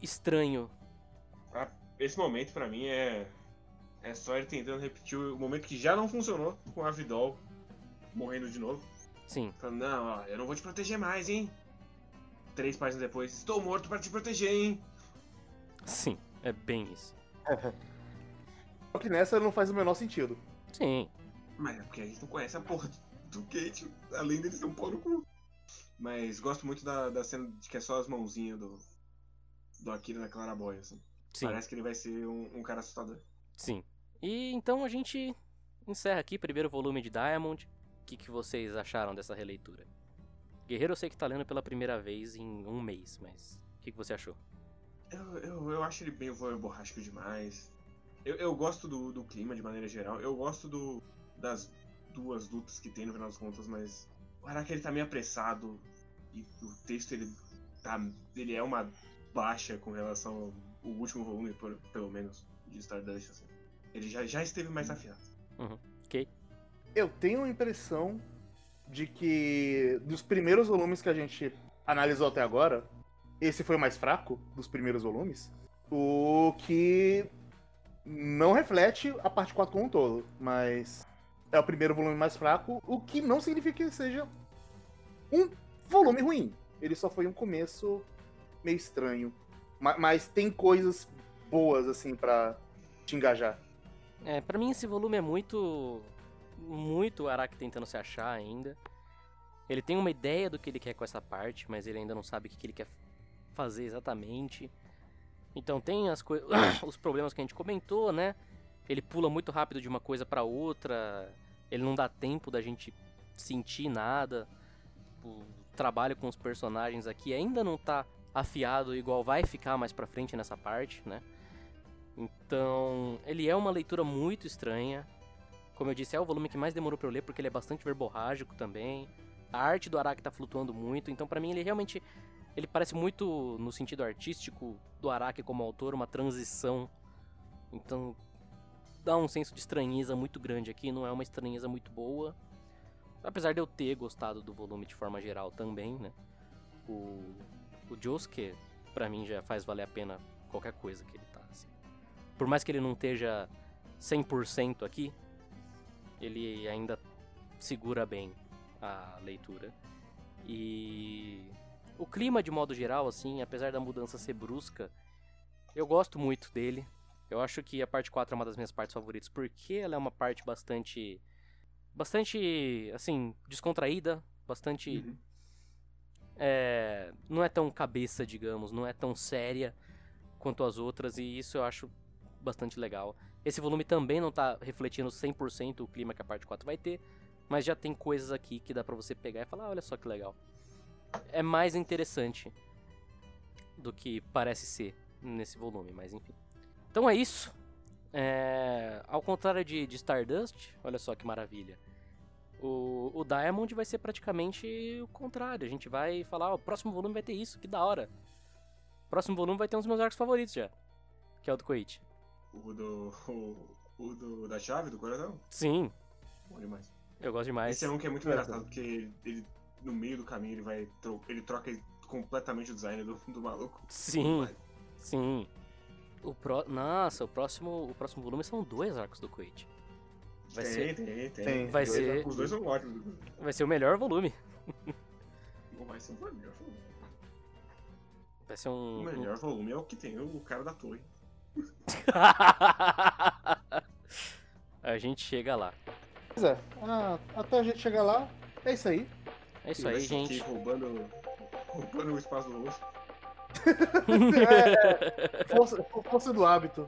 estranho. esse momento pra mim é. É só ele tentando repetir o momento que já não funcionou com a Vidol morrendo de novo. Sim, Falando, não, ó, eu não vou te proteger mais, hein? Três páginas depois, estou morto pra te proteger, hein? sim, é bem isso. [laughs] Só que nessa não faz o menor sentido. Sim, Mas é porque a gente não conhece a porra [laughs] do Kate, além dele ser um pau no cu. Mas gosto muito da, da cena de que é só as mãozinhas do, do Akira na Claraboy, assim. sim, Parece que ele vai ser um, um cara assustador. sim. E então a gente encerra aqui o primeiro volume de Diamond. O que, que vocês acharam dessa releitura? Guerreiro eu sei que tá lendo pela primeira vez em um mês, mas o que, que você achou? Eu, eu, eu acho ele bem borrástico demais. Eu, eu gosto do, do clima de maneira geral. Eu gosto do, das duas lutas que tem no final das contas, mas o Araki ele tá meio apressado e o texto ele tá ele é uma baixa com relação ao último volume, por, pelo menos, de Stardust. Assim. Ele já, já esteve mais afiado. Ok? Eu tenho a impressão de que dos primeiros volumes que a gente analisou até agora, esse foi o mais fraco dos primeiros volumes. O que não reflete a parte 4 como um todo, mas é o primeiro volume mais fraco, o que não significa que seja um volume ruim. Ele só foi um começo meio estranho. Ma- Mas tem coisas boas, assim, pra te engajar. É, pra mim esse volume é muito. Muito Araki tentando se achar ainda. Ele tem uma ideia do que ele quer com essa parte, mas ele ainda não sabe o que ele quer fazer exatamente. Então tem as [coughs] os problemas que a gente comentou, né? Ele pula muito rápido de uma coisa pra outra. Ele não dá tempo da gente sentir nada. O trabalho com os personagens aqui ainda não tá afiado igual vai ficar mais pra frente nessa parte, né? Então, ele é uma leitura muito estranha. Como eu disse, é o volume que mais demorou pra eu ler porque ele é bastante verborrágico também. A arte do Araki tá flutuando muito, então pra mim ele realmente ele parece muito no sentido artístico do Araki como autor, uma transição. Então, dá um senso de estranheza muito grande aqui, não é uma estranheza muito boa. Apesar de eu ter gostado do volume de forma geral também, né? O, o Josuke, pra mim, já faz valer a pena qualquer coisa que ele tá, assim. Por mais que ele não esteja 100% aqui, ele ainda segura bem a leitura. E o clima de modo geral, assim, apesar da mudança ser brusca, eu gosto muito dele. Eu acho que a parte 4 é uma das minhas partes favoritas, porque ela é uma parte bastante. bastante, assim, descontraída, bastante. Uhum. É, não é tão cabeça, digamos, não é tão séria quanto as outras, e isso eu acho bastante legal. Esse volume também não tá refletindo 100% o clima que a parte 4 vai ter, mas já tem coisas aqui que dá pra você pegar e falar, ah, olha só que legal. É mais interessante do que parece ser nesse volume, mas enfim. Então é isso. É, Ao contrário de, de Stardust, olha só que maravilha. O, o Diamond vai ser praticamente o contrário. A gente vai falar, o próximo volume vai ter isso, que da hora. O próximo volume vai ter um dos meus arcos favoritos já. Que é o do Koichi. O do. O, o do da chave, do coração? Sim, Bom demais. eu gosto demais. Esse é um que é muito É, engraçado, porque ele, ele, no meio do caminho, ele vai. tro- Ele troca completamente o design do, do maluco. Sim, sim. O pro... Nossa, o próximo, o próximo volume são dois arcos do Koichi. Vai tem, ser, tem, tem, Tem. Vai Dois- ser- Os dois são ótimos. vai ser o melhor volume. Não vai ser o melhor volume. Vai ser O um. melhor volume é o que tem o cara da torre. A gente chega lá. Pois é, ah, até a gente chegar lá, é isso aí. É isso aí, gente. Roubando, roubando o espaço do osso. [laughs] É, força, força do hábito.